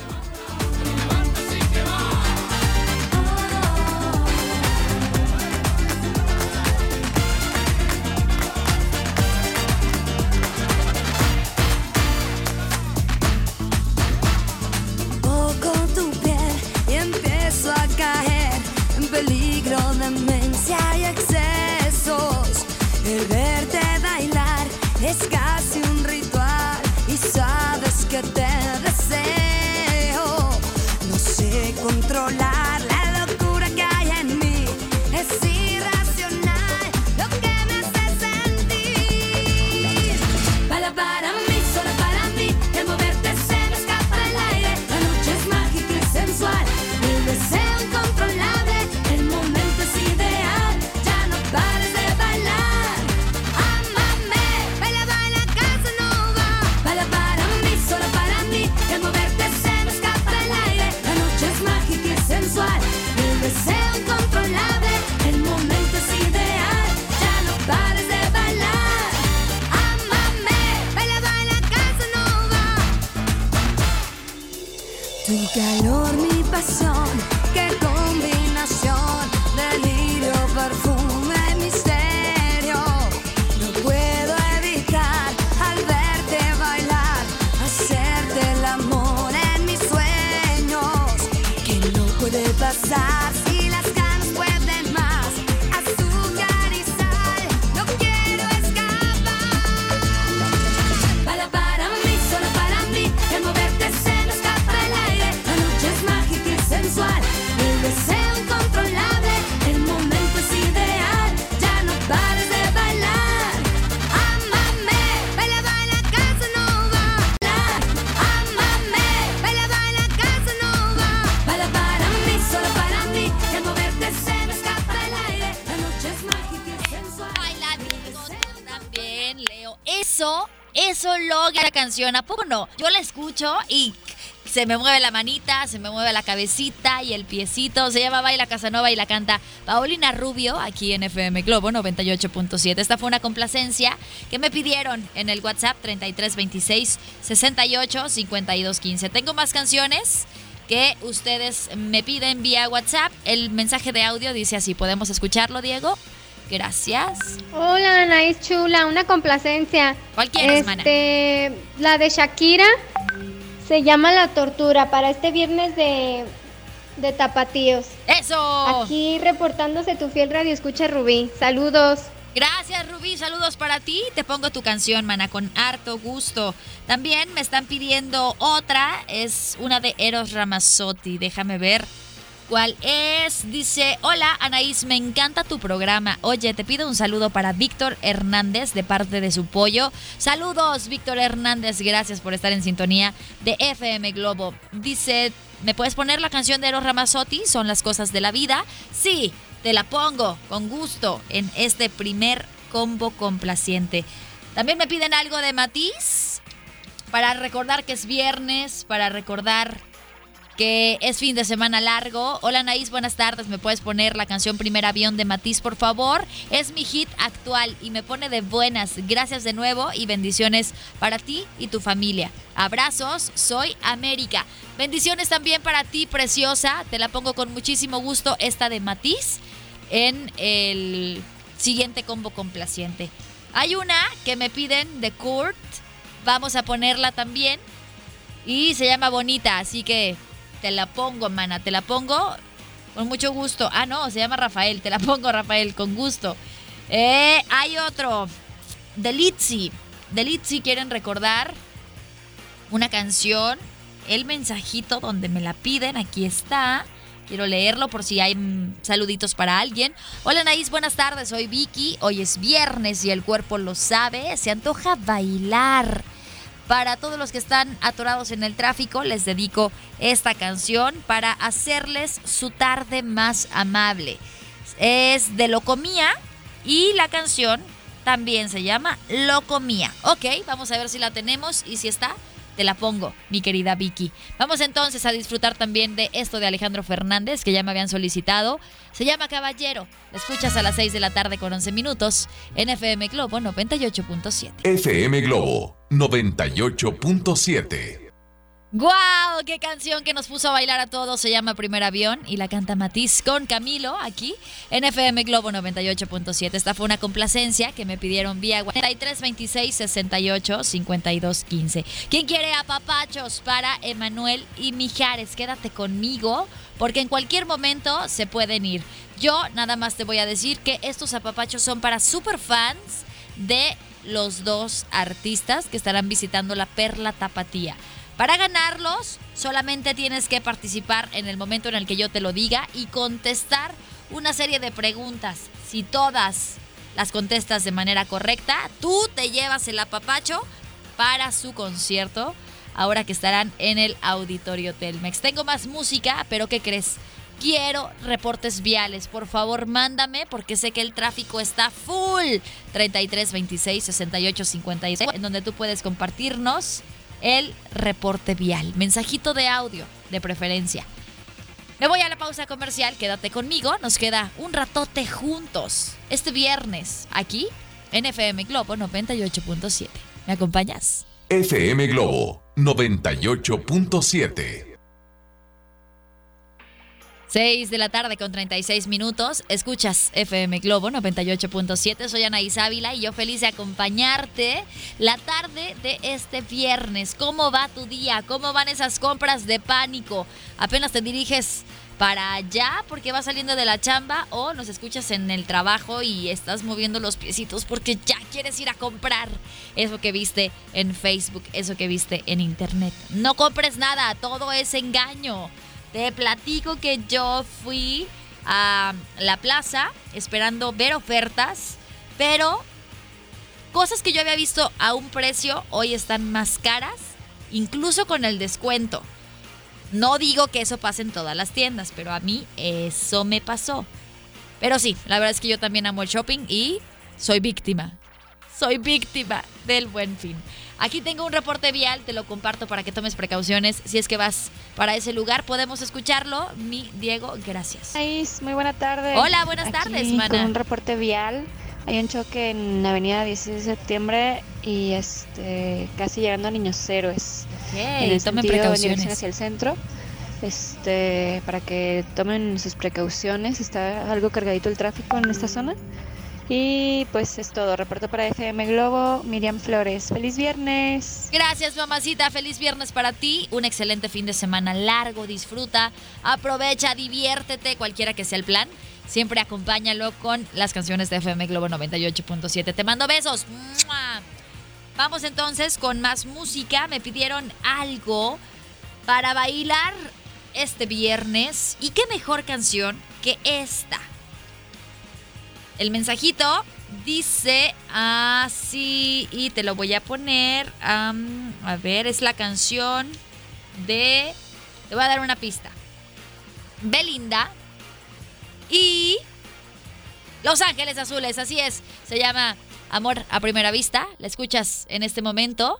El deseo escucho y se me mueve la manita, se me mueve la cabecita y el piecito. Se llama Baila Casanova y la canta Paulina Rubio aquí en FM Globo 98.7. Esta fue una complacencia que me pidieron en el WhatsApp 3326 68 52 15. Tengo más canciones que ustedes me piden vía WhatsApp. El mensaje de audio dice así. ¿Podemos escucharlo, Diego? Gracias. Hola, Anaís Chula, una complacencia. ¿Cuál quieres, mana? Este, la de Shakira se llama La Tortura para este viernes de, de Tapatíos. ¡Eso! Aquí reportándose tu fiel radio escucha Rubí. Saludos. Gracias, Rubí. Saludos para ti. Te pongo tu canción, mana, con harto gusto. También me están pidiendo otra. Es una de Eros Ramazzotti. Déjame ver cuál es. Dice, hola, Anaís, me encanta tu programa. Oye, te pido un saludo para Víctor Hernández de parte de su pollo. Saludos, Víctor Hernández. Gracias por estar en sintonía de FM Globo. Dice, ¿me puedes poner la canción de Eros Ramazzotti? Son las cosas de la vida. Sí, te la pongo con gusto en este primer combo complaciente. También me piden algo de Matiz para recordar que es viernes, para recordar que es fin de semana largo. Hola Anaís, buenas tardes. ¿Me puedes poner la canción Primer Avión de Matiz, por favor? Es mi hit actual y me pone de buenas. Gracias de nuevo y bendiciones para ti y tu familia. Abrazos, soy América. Bendiciones también para ti, preciosa. Te la pongo con muchísimo gusto esta de Matiz en el siguiente combo complaciente. Hay una que me piden de Kurt. Vamos a ponerla también. Y se llama Bonita, así que te la pongo, mana, te la pongo con mucho gusto. Ah, no, se llama Rafael, te la pongo, Rafael, con gusto. Eh, hay otro, de Litzy. De Litzy quieren recordar una canción, el mensajito donde me la piden, aquí está. Quiero leerlo por si hay saluditos para alguien. Hola Naís, buenas tardes, soy Vicky. Hoy es viernes y el cuerpo lo sabe. Se antoja bailar. Para todos los que están atorados en el tráfico, les dedico esta canción para hacerles su tarde más amable. Es de Locomía y la canción también se llama Locomía. Ok, vamos a ver si la tenemos y si está, te la pongo, mi querida Vicky. Vamos entonces a disfrutar también de esto de Alejandro Fernández, que ya me habían solicitado. Se llama Caballero. Escuchas a las 6 de la tarde con 11 minutos en FM Globo 98.7. FM Globo 98.7. ¡Guau! ¡Qué canción que nos puso a bailar a todos! Se llama Primer Avión y la canta Matiz con Camilo aquí en FM Globo 98.7. Esta fue una complacencia que me pidieron vía 3326 68 52 15. ¿Quién quiere apapachos para Emanuel y Mijares? Quédate conmigo porque en cualquier momento se pueden ir. Yo nada más te voy a decir que estos apapachos son para superfans de los dos artistas que estarán visitando la Perla Tapatía. Para ganarlos, solamente tienes que participar en el momento en el que yo te lo diga y contestar una serie de preguntas. Si todas las contestas de manera correcta, tú te llevas el apapacho para su concierto, ahora que estarán en el Auditorio Telmex. Tengo más música, pero ¿qué crees? Quiero reportes viales. Por favor, mándame porque sé que el tráfico está full. 33 26 68 56, en donde tú puedes compartirnos el reporte vial. Mensajito de audio, de preferencia. Me voy a la pausa comercial, quédate conmigo, nos queda un ratote juntos. Este viernes, aquí, en FM Globo 98.7. ¿Me acompañas? FM Globo 98.7. 6 de la tarde con 36 minutos. Escuchas FM Globo 98.7. Soy Anaís Ávila y yo feliz de acompañarte la tarde de este viernes. ¿Cómo va tu día? ¿Cómo van esas compras de pánico? ¿Apenas te diriges para allá porque vas saliendo de la chamba o nos escuchas en el trabajo y estás moviendo los piecitos porque ya quieres ir a comprar eso que viste en Facebook, eso que viste en internet? No compres nada, todo es engaño. Te platico que yo fui a la plaza esperando ver ofertas, pero cosas que yo había visto a un precio hoy están más caras, incluso con el descuento. No digo que eso pase en todas las tiendas, pero a mí eso me pasó. Pero sí, la verdad es que yo también amo el shopping y soy víctima. Soy víctima del buen fin. Aquí tengo un reporte vial, te lo comparto para que tomes precauciones. Si es que vas para ese lugar, podemos escucharlo. Mi Diego, gracias. muy buena tarde. Hola, buenas Aquí tardes, Con mana. un reporte vial. Hay un choque en Avenida 16 de septiembre y este casi llegando a Niños Héroes. en el tomen sentido, en precauciones. dirección hacia el centro. Este, para que tomen sus precauciones. Está algo cargadito el tráfico en esta zona. Y pues es todo. Reporto para FM Globo, Miriam Flores. ¡Feliz viernes! Gracias, mamacita. Feliz viernes para ti. Un excelente fin de semana largo. Disfruta, aprovecha, diviértete, cualquiera que sea el plan. Siempre acompáñalo con las canciones de FM Globo 98.7. Te mando besos. Vamos entonces con más música. Me pidieron algo para bailar este viernes. ¿Y qué mejor canción que esta? El mensajito dice así y te lo voy a poner. a ver, es la canción de... Te voy a dar una pista. Belinda y Los Ángeles Azules, así es. Se llama Amor a Primera Vista. La escuchas en este momento.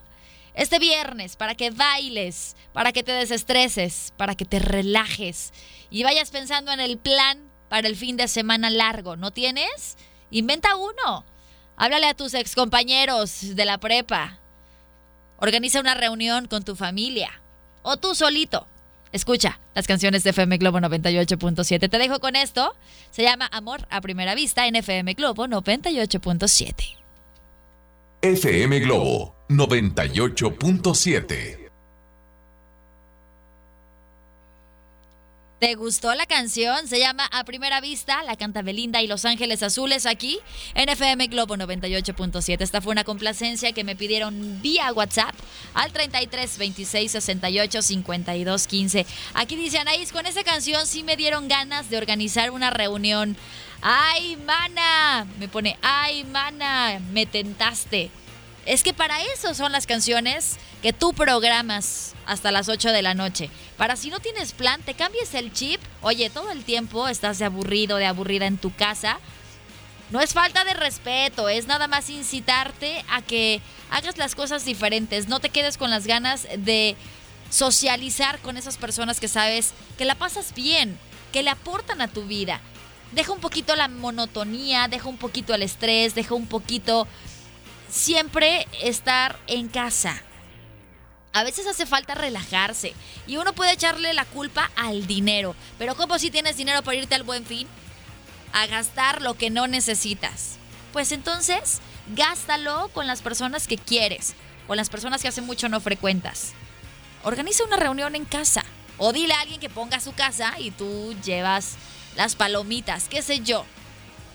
Este viernes, para que bailes, para que te desestreses, para que te relajes y vayas pensando en el plan para el fin de semana largo. ¿No tienes? Inventa uno. Háblale a tus excompañeros de la prepa. Organiza una reunión con tu familia. O tú solito. Escucha las canciones de FM Globo 98.7. Te dejo con esto. Se llama Amor a Primera Vista en FM Globo 98.7. FM Globo 98.7. ¿Te gustó la canción? Se llama A Primera Vista, la canta Belinda y Los Ángeles Azules aquí en FM Globo 98.7. Esta fue una complacencia que me pidieron vía WhatsApp al 33 26 68 52 15. Aquí dice Anaís, con esa canción sí me dieron ganas de organizar una reunión. ¡Ay, mana! Me pone, ¡ay, mana! Me tentaste. Es que para eso son las canciones que tú programas hasta las 8 de la noche. Para si no tienes plan, te cambies el chip. Oye, todo el tiempo estás de aburrido, de aburrida en tu casa. No es falta de respeto, es nada más incitarte a que hagas las cosas diferentes. No te quedes con las ganas de socializar con esas personas que sabes que la pasas bien, que le aportan a tu vida. Deja un poquito la monotonía, deja un poquito el estrés, deja un poquito siempre estar en casa. A veces hace falta relajarse y uno puede echarle la culpa al dinero, pero como si tienes dinero para irte al buen fin a gastar lo que no necesitas. Pues entonces, gástalo con las personas que quieres, con las personas que hace mucho no frecuentas. Organiza una reunión en casa o dile a alguien que ponga su casa y tú llevas las palomitas, qué sé yo.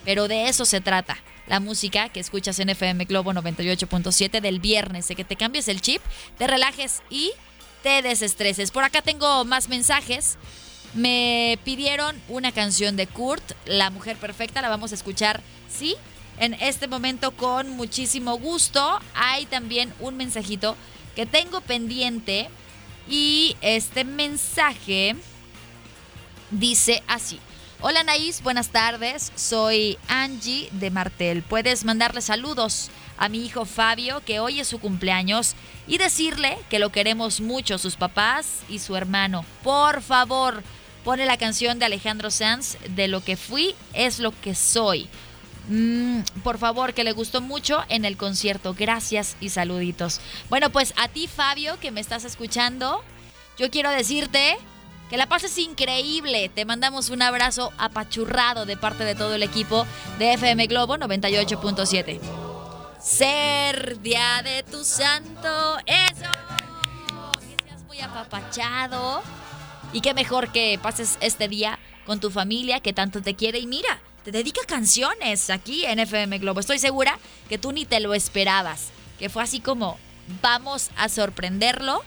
Pero de eso se trata, la música que escuchas en FM Globo 98.7 del viernes, de que te cambies el chip, te relajes y te desestreses. Por acá tengo más mensajes. Me pidieron una canción de Kurt, La Mujer Perfecta, la vamos a escuchar, sí, en este momento con muchísimo gusto. Hay también un mensajito que tengo pendiente y este mensaje dice así. Hola Naís, buenas tardes. Soy Angie de Martel. Puedes mandarle saludos a mi hijo Fabio, que hoy es su cumpleaños, y decirle que lo queremos mucho, sus papás y su hermano. Por favor, pone la canción de Alejandro Sanz, de lo que fui es lo que soy. Mm, por favor, que le gustó mucho en el concierto. Gracias y saluditos. Bueno, pues a ti, Fabio, que me estás escuchando, yo quiero decirte que la pases increíble. Te mandamos un abrazo apachurrado de parte de todo el equipo de FM Globo 98.7. Ser día de tu santo. Eso. Que seas muy apapachado. Y qué mejor que pases este día con tu familia que tanto te quiere. Y mira, te dedica canciones aquí en FM Globo. Estoy segura que tú ni te lo esperabas. Que fue así como, vamos a sorprenderlo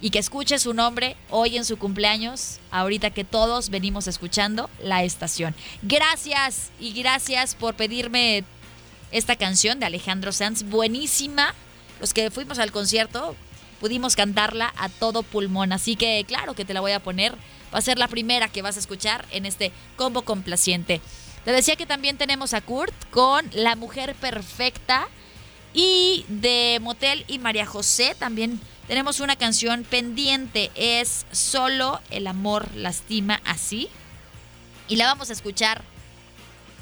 y que escuche su nombre hoy en su cumpleaños, ahorita que todos venimos escuchando la estación. Gracias y gracias por pedirme esta canción de Alejandro Sanz, buenísima. Los que fuimos al concierto pudimos cantarla a todo pulmón, así que claro que te la voy a poner. Va a ser la primera que vas a escuchar en este combo complaciente. Te decía que también tenemos a Kurt con La Mujer Perfecta y de Motel y María José también tenemos una canción pendiente, es Solo el amor lastima así. Y la vamos a escuchar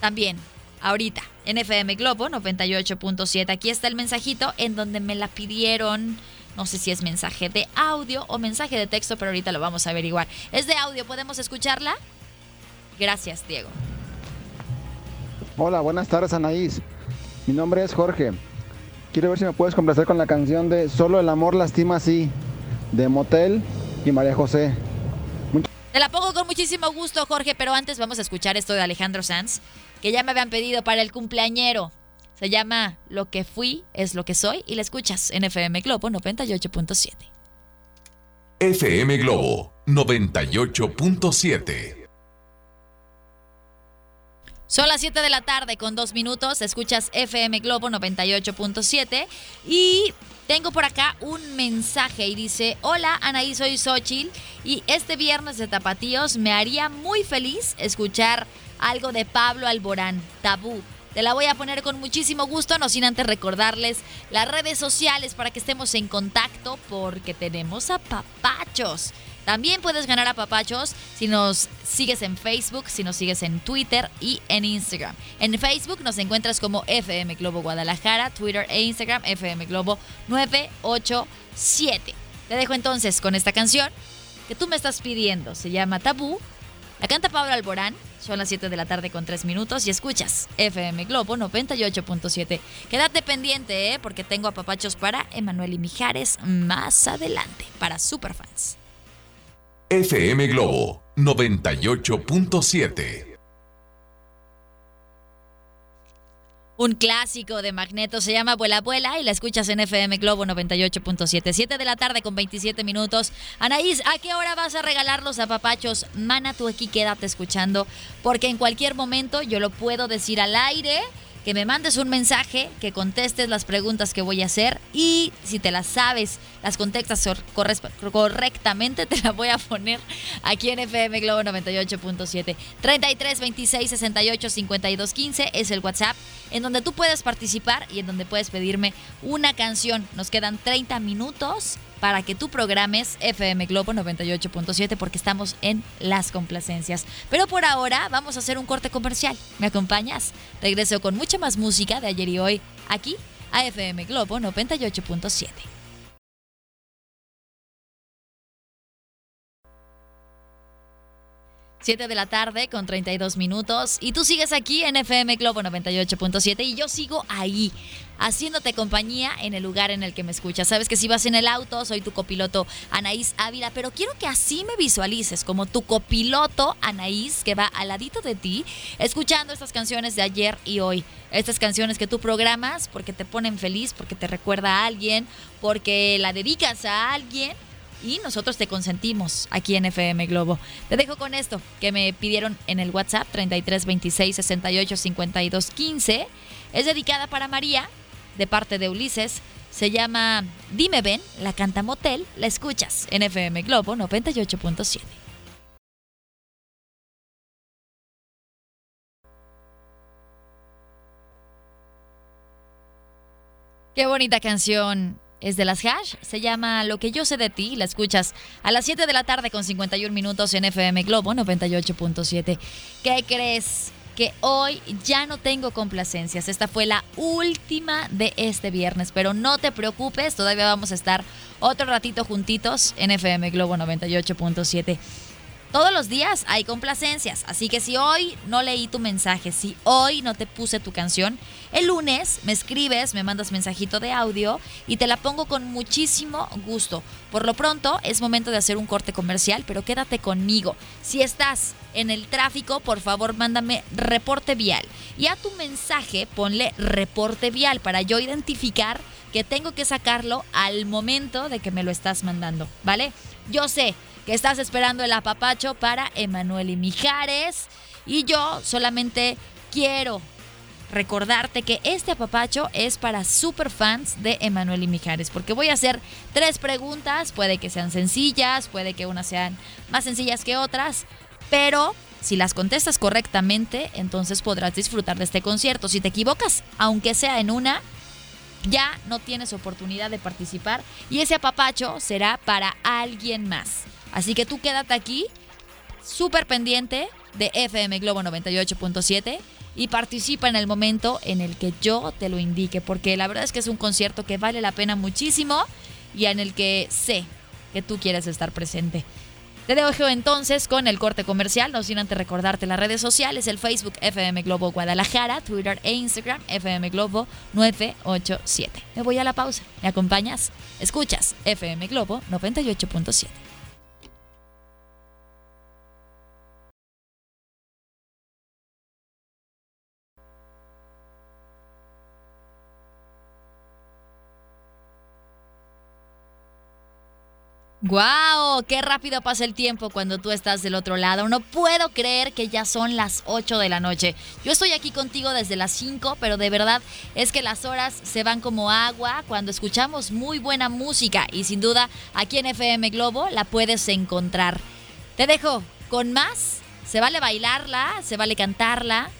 también ahorita en FM Globo 98.7. Aquí está el mensajito en donde me la pidieron. No sé si es mensaje de audio o mensaje de texto, pero ahorita lo vamos a averiguar. Es de audio, ¿podemos escucharla? Gracias, Diego. Hola, buenas tardes, Anaís. Mi nombre es Jorge. Quiero ver si me puedes complacer con la canción de Solo el amor lastima así, de Motel y María José. Te la pongo con muchísimo gusto, Jorge, pero antes vamos a escuchar esto de Alejandro Sanz, que ya me habían pedido para el cumpleañero. Se llama Lo que fui es lo que soy y la escuchas en FM Globo 98.7. FM Globo 98.7. Son las 7 de la tarde con dos minutos. Escuchas FM Globo 98.7 y tengo por acá un mensaje y dice, hola Anaí, soy Xochil y este viernes de Tapatíos me haría muy feliz escuchar algo de Pablo Alborán, Tabú. Te la voy a poner con muchísimo gusto, no sin antes recordarles las redes sociales para que estemos en contacto porque tenemos a papachos. También puedes ganar a papachos si nos sigues en Facebook, si nos sigues en Twitter y en Instagram. En Facebook nos encuentras como FM Globo Guadalajara, Twitter e Instagram FM Globo 987. Te dejo entonces con esta canción que tú me estás pidiendo. Se llama Tabú. La canta Pablo Alborán. Son las 7 de la tarde con 3 minutos y escuchas FM Globo 98.7. Quédate pendiente, ¿eh? porque tengo a papachos para Emanuel y Mijares más adelante, para superfans. FM Globo 98.7. Un clásico de Magneto se llama Abuela Abuela y la escuchas en FM Globo 98.7. 7 de la tarde con 27 minutos. Anaís, ¿a qué hora vas a regalar los zapapachos? Mana, tú aquí quédate escuchando porque en cualquier momento yo lo puedo decir al aire que me mandes un mensaje, que contestes las preguntas que voy a hacer y si te las sabes, las contestas correctamente, te las voy a poner aquí en FM Globo 98.7. 33 26 68 52 15 es el WhatsApp en donde tú puedes participar y en donde puedes pedirme una canción. Nos quedan 30 minutos para que tú programes FM Globo 98.7 porque estamos en las complacencias. Pero por ahora vamos a hacer un corte comercial. ¿Me acompañas? Regreso con mucha más música de ayer y hoy aquí a FM Globo 98.7. 7 de la tarde con 32 minutos. Y tú sigues aquí en FM Globo 98.7 y yo sigo ahí, haciéndote compañía en el lugar en el que me escuchas. Sabes que si vas en el auto, soy tu copiloto Anaís Ávila, pero quiero que así me visualices como tu copiloto Anaís, que va al ladito de ti, escuchando estas canciones de ayer y hoy. Estas canciones que tú programas porque te ponen feliz, porque te recuerda a alguien, porque la dedicas a alguien y nosotros te consentimos aquí en FM Globo. Te dejo con esto que me pidieron en el WhatsApp 33 26 68 52 15. Es dedicada para María de parte de Ulises. Se llama Dime Ven, la canta Motel, la escuchas en FM Globo 98.7. Qué bonita canción es de las Hash, se llama Lo que yo sé de ti, la escuchas a las 7 de la tarde con 51 minutos en FM Globo 98.7. ¿Qué crees? Que hoy ya no tengo complacencias. Esta fue la última de este viernes, pero no te preocupes, todavía vamos a estar otro ratito juntitos en FM Globo 98.7. Todos los días hay complacencias, así que si hoy no leí tu mensaje, si hoy no te puse tu canción, el lunes me escribes, me mandas mensajito de audio y te la pongo con muchísimo gusto. Por lo pronto es momento de hacer un corte comercial, pero quédate conmigo. Si estás en el tráfico, por favor mándame reporte vial y a tu mensaje ponle reporte vial para yo identificar que tengo que sacarlo al momento de que me lo estás mandando, ¿vale? Yo sé que estás esperando el apapacho para Emanuel y Mijares. Y yo solamente quiero recordarte que este apapacho es para super fans de Emanuel y Mijares, porque voy a hacer tres preguntas, puede que sean sencillas, puede que unas sean más sencillas que otras, pero si las contestas correctamente, entonces podrás disfrutar de este concierto. Si te equivocas, aunque sea en una, ya no tienes oportunidad de participar y ese apapacho será para alguien más. Así que tú quédate aquí, súper pendiente de FM Globo 98.7 y participa en el momento en el que yo te lo indique, porque la verdad es que es un concierto que vale la pena muchísimo y en el que sé que tú quieres estar presente. Te dejo entonces con el corte comercial, no sin antes recordarte las redes sociales, el Facebook FM Globo Guadalajara, Twitter e Instagram FM Globo 987. Me voy a la pausa, ¿me acompañas? Escuchas FM Globo 98.7. ¡Guau! ¡Qué rápido pasa el tiempo cuando tú estás del otro lado! No puedo creer que ya son las 8 de la noche. Yo estoy aquí contigo desde las 5, pero de verdad es que las horas se van como agua cuando escuchamos muy buena música y sin duda aquí en FM Globo la puedes encontrar. Te dejo con más. Se vale bailarla, se vale cantarla,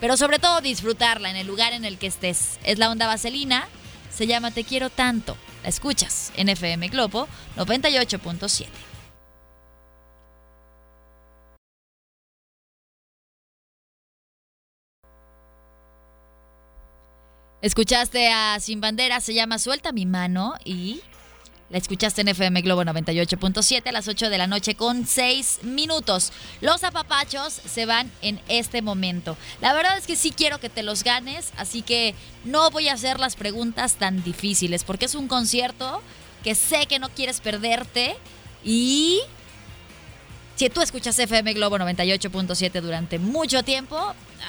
pero sobre todo disfrutarla en el lugar en el que estés. Es la onda vaselina, se llama Te quiero tanto. La escuchas en FM Globo 98.7. Escuchaste a Sin Bandera, se llama Suelta mi mano y la escuchaste en FM Globo 98.7 a las 8 de la noche con 6 minutos. Los apapachos se van en este momento. La verdad es que sí quiero que te los ganes, así que no voy a hacer las preguntas tan difíciles porque es un concierto que sé que no quieres perderte y si tú escuchas FM Globo 98.7 durante mucho tiempo,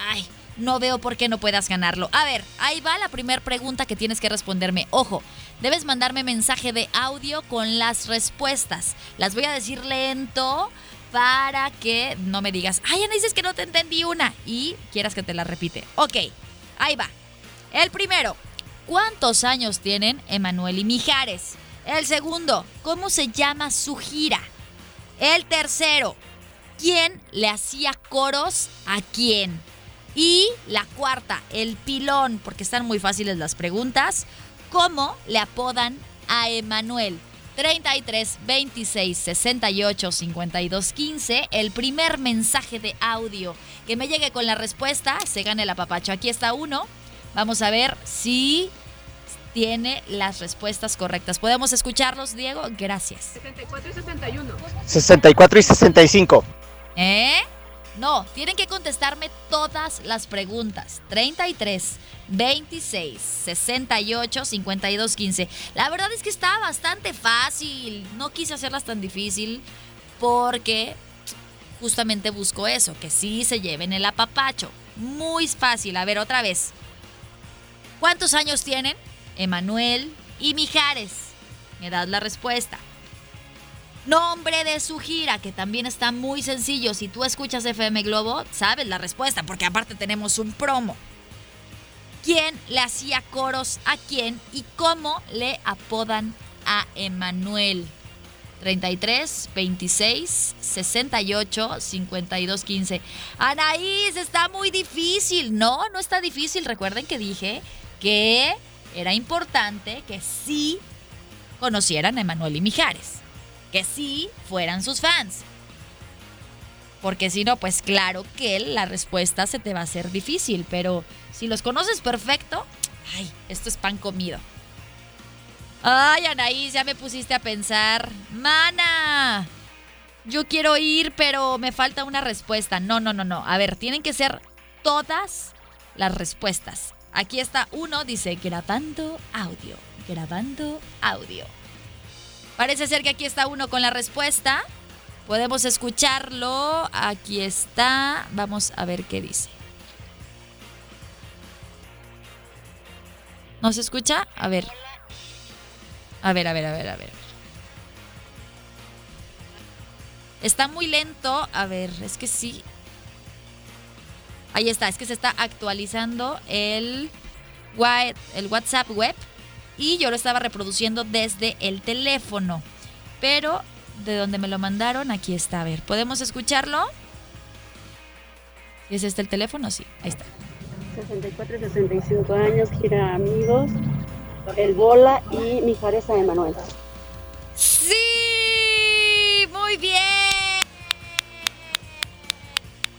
ay, no veo por qué no puedas ganarlo. A ver, ahí va la primera pregunta que tienes que responderme. Ojo, debes mandarme mensaje de audio con las respuestas. Las voy a decir lento para que no me digas, ay, Ana, dices que no te entendí una y quieras que te la repite. Ok, ahí va. El primero, ¿cuántos años tienen Emanuel y Mijares? El segundo, ¿cómo se llama su gira? El tercero, ¿quién le hacía coros a quién? Y la cuarta, el pilón, porque están muy fáciles las preguntas. ¿Cómo le apodan a Emanuel? 33 26 68 52 15. El primer mensaje de audio que me llegue con la respuesta se gana el apapacho. Aquí está uno. Vamos a ver si tiene las respuestas correctas. ¿Podemos escucharlos, Diego? Gracias. 64 y 61. 64 y 65. ¿Eh? No, tienen que contestarme todas las preguntas. 33 26 68 52 15. La verdad es que está bastante fácil. No quise hacerlas tan difícil porque justamente busco eso, que sí se lleven el apapacho. Muy fácil. A ver, otra vez. ¿Cuántos años tienen? Emanuel y Mijares. Me das la respuesta. Nombre de su gira, que también está muy sencillo. Si tú escuchas FM Globo, sabes la respuesta, porque aparte tenemos un promo. ¿Quién le hacía coros a quién y cómo le apodan a Emanuel? 33 26 68 52 15. Anaís, está muy difícil. No, no está difícil. Recuerden que dije que era importante que sí conocieran a Emanuel y Mijares. Que sí fueran sus fans. Porque si no, pues claro que la respuesta se te va a hacer difícil. Pero si los conoces perfecto, ay, esto es pan comido. Ay, Anaís, ya me pusiste a pensar. Mana, yo quiero ir, pero me falta una respuesta. No, no, no, no. A ver, tienen que ser todas las respuestas. Aquí está uno, dice grabando audio, grabando audio. Parece ser que aquí está uno con la respuesta. Podemos escucharlo. Aquí está. Vamos a ver qué dice. ¿No se escucha? A ver. A ver, a ver, a ver, a ver. Está muy lento. A ver, es que sí. Ahí está, es que se está actualizando el, el WhatsApp web y yo lo estaba reproduciendo desde el teléfono. Pero de donde me lo mandaron, aquí está. A ver, ¿podemos escucharlo? ¿Y es este el teléfono? Sí, ahí está. 64 y 65 años, gira amigos, el Bola y Mijares a Emanuel. ¡Sí! Muy bien.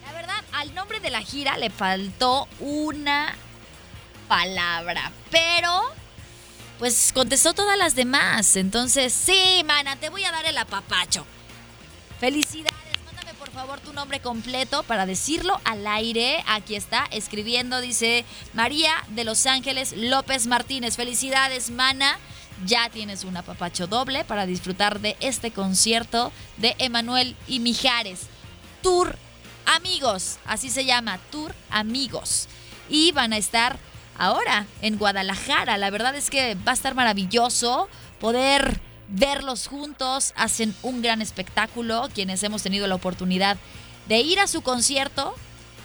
La verdad, al nombre de la gira le faltó una palabra, pero pues contestó todas las demás. Entonces, sí, mana, te voy a dar el apapacho. Felicidades. Mándame por favor tu nombre completo para decirlo al aire. Aquí está, escribiendo, dice María de Los Ángeles López Martínez. Felicidades, mana. Ya tienes un apapacho doble para disfrutar de este concierto de Emanuel y Mijares. Tour Amigos, así se llama, Tour Amigos. Y van a estar ahora en Guadalajara. La verdad es que va a estar maravilloso poder verlos juntos. Hacen un gran espectáculo. Quienes hemos tenido la oportunidad de ir a su concierto,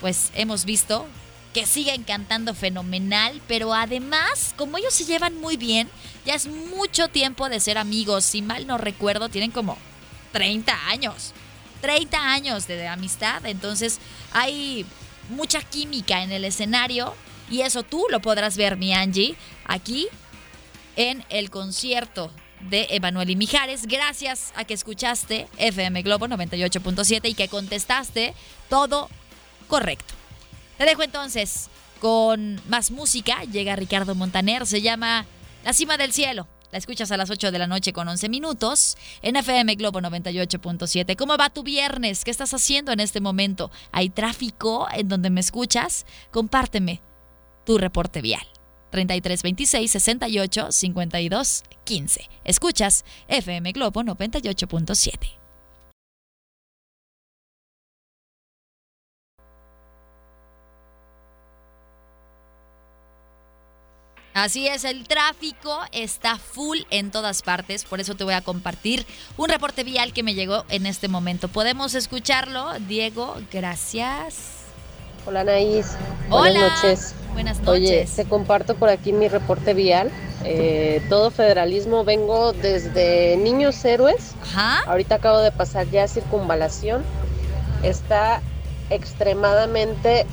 pues hemos visto que siguen cantando fenomenal, pero además, como ellos se llevan muy bien, ya es mucho tiempo de ser amigos. Si mal no recuerdo, tienen como 30 años. 30 años de, amistad, entonces hay mucha química en el escenario y eso tú lo podrás ver, mi Angie, aquí en el concierto de Emanuel y Mijares, gracias a que escuchaste FM Globo 98.7 y que contestaste todo correcto. Te dejo entonces con más música. Llega Ricardo Montaner, se llama La Cima del Cielo. La escuchas a las 8 de la noche con 11 minutos en FM Globo 98.7. ¿Cómo va tu viernes? ¿Qué estás haciendo en este momento? ¿Hay tráfico en donde me escuchas? Compárteme tu reporte vial. 33 26 68 52 15. Escuchas FM Globo 98.7. Así es, el tráfico está full en todas partes, por eso te voy a compartir un reporte vial que me llegó en este momento. ¿Podemos escucharlo? Diego, gracias. Hola Anaís, Hola. buenas noches. Buenas Oye, noches. te comparto por aquí mi reporte vial. Eh, todo federalismo, vengo desde Niños Héroes. Ahorita acabo de pasar ya circunvalación. Está extremadamente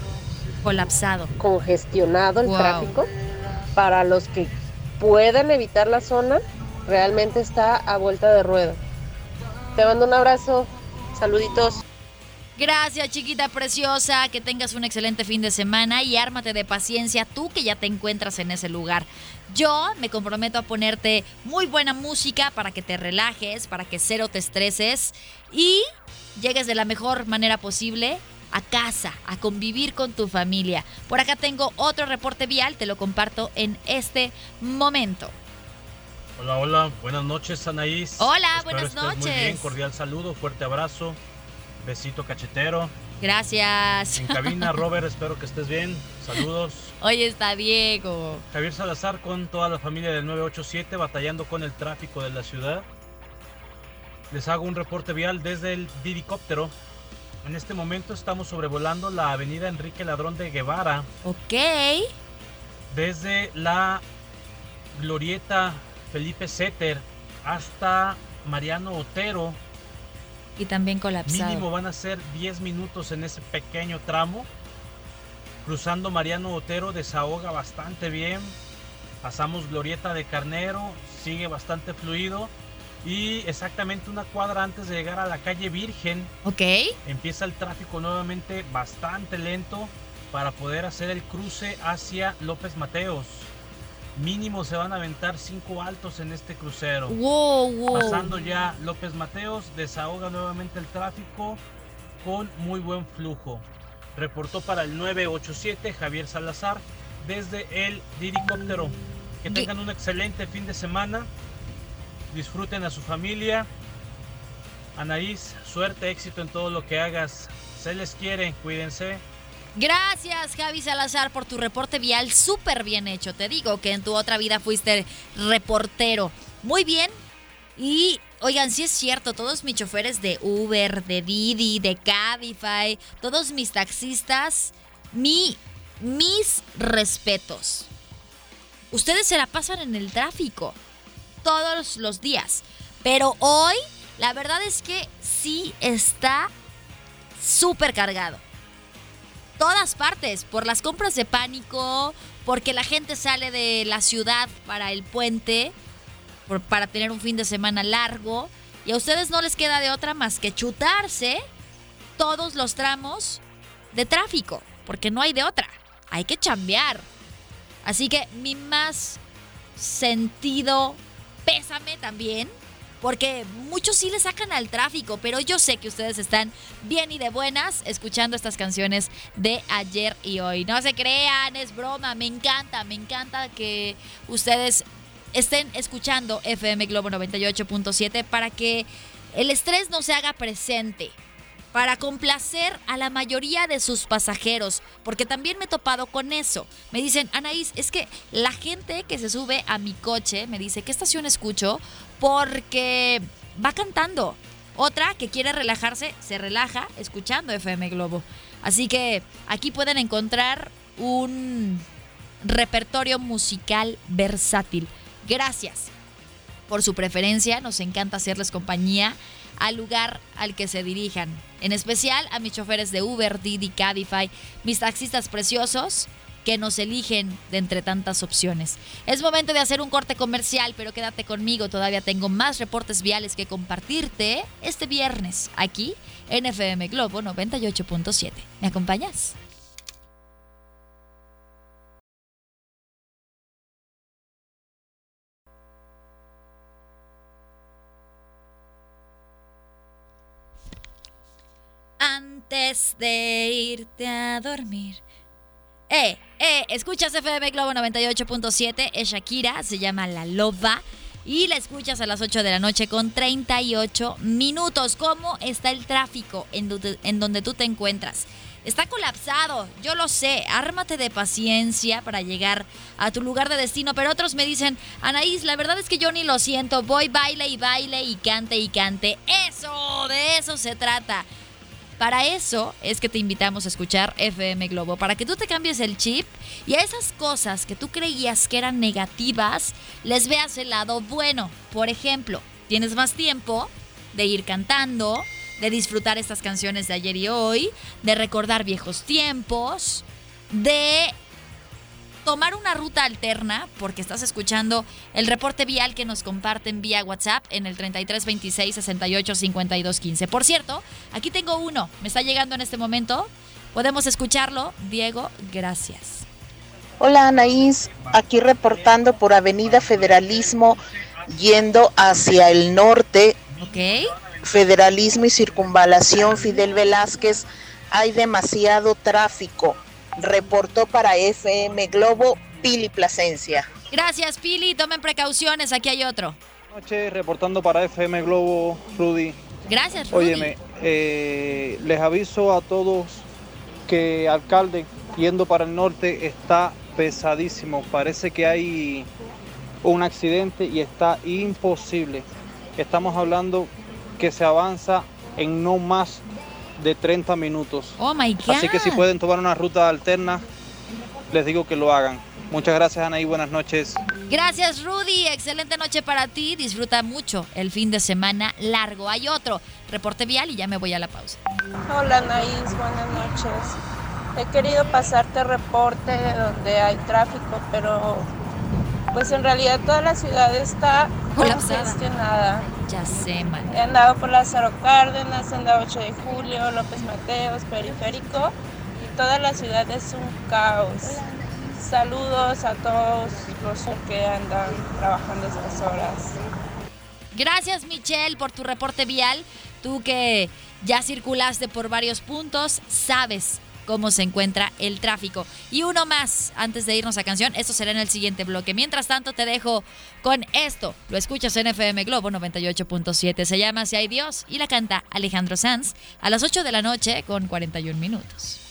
colapsado, congestionado el Wow. tráfico. Para los que puedan evitar la zona, realmente está a vuelta de rueda. Te mando un abrazo, saluditos. Gracias, chiquita preciosa. Que tengas un excelente fin de semana y ármate de paciencia tú que ya te encuentras en ese lugar. Yo me comprometo a ponerte muy buena música para que te relajes, para que cero te estreses y llegues de la mejor manera posible a casa, a convivir con tu familia. Por acá tengo otro reporte vial, te lo comparto en este momento. Hola, hola, buenas noches, Anaís. Hola, Espero buenas estés Muy noches. bien, cordial saludo, fuerte abrazo, besito cachetero. Gracias. En cabina, Robert, espero que estés bien. Saludos. Hoy está Diego. Javier Salazar con toda la familia del 987 batallando con el tráfico de la ciudad. Les hago un reporte vial desde el diricóptero. En este momento estamos sobrevolando la avenida Enrique Ladrón de Guevara. Ok. Desde la glorieta Felipe Setter hasta Mariano Otero. Y también colapsado. Mínimo van a ser 10 minutos en ese pequeño tramo. Cruzando Mariano Otero desahoga bastante bien. Pasamos Glorieta de Carnero, sigue bastante fluido. Y exactamente una cuadra antes de llegar a la calle Virgen, Ok. empieza el tráfico nuevamente bastante lento para poder hacer el cruce hacia López Mateos. Mínimo se van a aventar cinco altos en este crucero. Wow, wow. Pasando ya López Mateos, desahoga nuevamente el tráfico con muy buen flujo. Reportó para el 987 Javier Salazar desde el diricóptero. Que tengan un excelente fin de semana. Disfruten a su familia. Anaís, suerte, éxito en todo lo que hagas. Se les quiere, cuídense. Gracias, Javi Salazar, por tu reporte vial súper bien hecho. Te digo que en tu otra vida fuiste reportero. Muy bien. Y, oigan, sí es cierto, todos mis choferes de Uber, de Didi, de Cabify, todos mis taxistas, mi, mis respetos. Ustedes se la pasan en el tráfico todos los días. Pero hoy, la verdad es que sí está súper cargado todas partes, por las compras de pánico, porque la gente sale de la ciudad para el puente, para tener un fin de semana largo, y a ustedes no les queda de otra más que chutarse todos los tramos de tráfico, porque no hay de otra, hay que chambear. Así que mi más sentido pésame también porque muchos sí le sacan al tráfico, pero yo sé que ustedes están bien y de buenas escuchando estas canciones de ayer y hoy. No se crean, es broma, me encanta, me encanta que ustedes estén escuchando FM Globo 98.7 para que el estrés no se haga presente para complacer a la mayoría de sus pasajeros, porque también me he topado con eso. Me dicen, Anaís, es que la gente que se sube a mi coche me dice, ¿qué estación escucho? Porque va cantando. Otra que quiere relajarse, se relaja escuchando FM Globo. Así que aquí pueden encontrar un repertorio musical versátil. Gracias por su preferencia, nos encanta hacerles compañía al lugar al que se dirijan. En especial a mis choferes de Uber, Didi, Cabify, mis taxistas preciosos que nos eligen de entre tantas opciones. Es momento de hacer un corte comercial, pero quédate conmigo, todavía tengo más reportes viales que compartirte este viernes aquí en FM Globo 98.7. ¿Me acompañas? Antes de irte a dormir. Eh, eh, escuchas FM Globo 98.7, es Shakira, se llama La Loba. Y la escuchas a las 8 de la noche con 38 minutos. ¿Cómo está el tráfico en, en donde tú te encuentras? Está colapsado, yo lo sé. Ármate de paciencia para llegar a tu lugar de destino. Pero otros me dicen, Anaís, la verdad es que yo ni lo siento. Voy, baile y baile y cante y cante. Eso, de eso se trata. Para eso es que te invitamos a escuchar FM Globo, para que tú te cambies el chip y a esas cosas que tú creías que eran negativas, les veas el lado bueno. Por ejemplo, tienes más tiempo de ir cantando, de disfrutar estas canciones de ayer y hoy, de recordar viejos tiempos, de tomar una ruta alterna, porque estás escuchando el reporte vial que nos comparten vía WhatsApp en el 33 26 68 52 15. Por cierto, aquí tengo uno, me está llegando en este momento. Podemos escucharlo. Diego, gracias. Hola Anaís, aquí reportando por Avenida Federalismo yendo hacia el norte. Ok. Federalismo y Circunvalación Fidel Velázquez hay demasiado tráfico. Reportó para FM Globo Pili Plasencia. Gracias, Pili. Tomen precauciones. Aquí hay otro. noches, reportando para FM Globo, Rudy. Gracias, Rudy. Óyeme, eh, les aviso a todos que alcalde yendo para el norte está pesadísimo. Parece que hay un accidente y está imposible. Estamos hablando que se avanza en no más de 30 minutos. Oh my God. Así que si pueden tomar una ruta alterna, les digo que lo hagan. Muchas gracias, Anaí. Buenas noches. Gracias, Rudy. Excelente noche para ti. Disfruta mucho el fin de semana largo. Hay otro reporte vial y ya me voy a la pausa. Hola Anaís, buenas noches. He querido pasarte reporte donde hay tráfico, pero pues en realidad toda la ciudad está Colapsada. congestionada. Ya sé, man. He andado por Lázaro Cárdenas, he andado 8 de julio, López Mateos, Periférico y toda la ciudad es un caos. Saludos a todos los que andan trabajando estas horas. Gracias, Michelle, por tu reporte vial. Tú que ya circulaste por varios puntos, sabes cómo se encuentra el tráfico. Y uno más, antes de irnos a canción, esto será en el siguiente bloque. Mientras tanto, te dejo con esto. Lo escuchas en FM Globo 98.7. Se llama Si hay Dios y la canta Alejandro Sanz a las 8 de la noche con 41 minutos.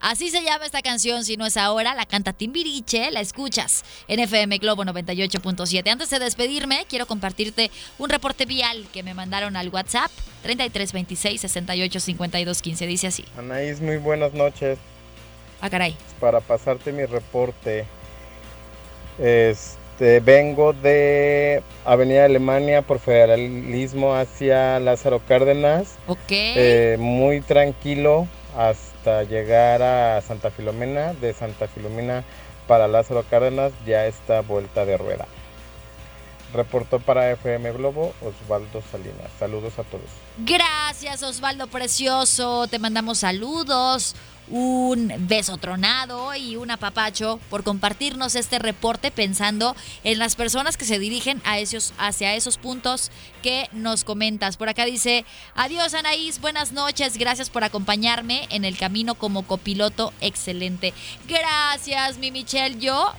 Así se llama esta canción, si no es ahora, la canta Timbiriche, la escuchas en FM Globo 98.7. Antes de despedirme, quiero compartirte un reporte vial que me mandaron al WhatsApp 3326 68 52 15. Dice así. Anaís, muy buenas noches. Ah, caray. Para pasarte mi reporte, este, vengo de Avenida Alemania por Federalismo hacia Lázaro Cárdenas. Ok. Eh, muy tranquilo hasta llegar a Santa Filomena. De Santa Filomena para Lázaro Cárdenas ya está vuelta de rueda. Reportó para FM Globo Osvaldo Salinas. Saludos a todos. Gracias, Osvaldo Precioso. Te mandamos saludos, un beso tronado y un apapacho por compartirnos este reporte pensando en las personas que se dirigen a esos, hacia esos puntos que nos comentas. Por acá dice, adiós Anaís, buenas noches, gracias por acompañarme en el camino como copiloto excelente. Gracias, mi Michelle. Yo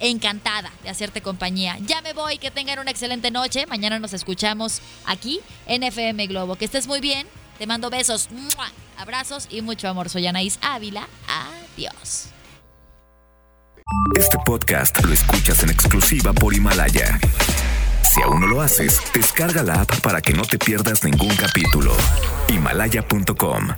encantada de hacerte compañía. Ya me voy, que tengan una excelente noche. Mañana nos escuchamos aquí en FM Globo. Que estés muy bien. Te mando besos, abrazos y mucho amor. Soy Anaís Ávila. Adiós. Este podcast lo escuchas en exclusiva por Himalaya. Si aún no lo haces, descarga la app para que no te pierdas ningún capítulo. Himalaya.com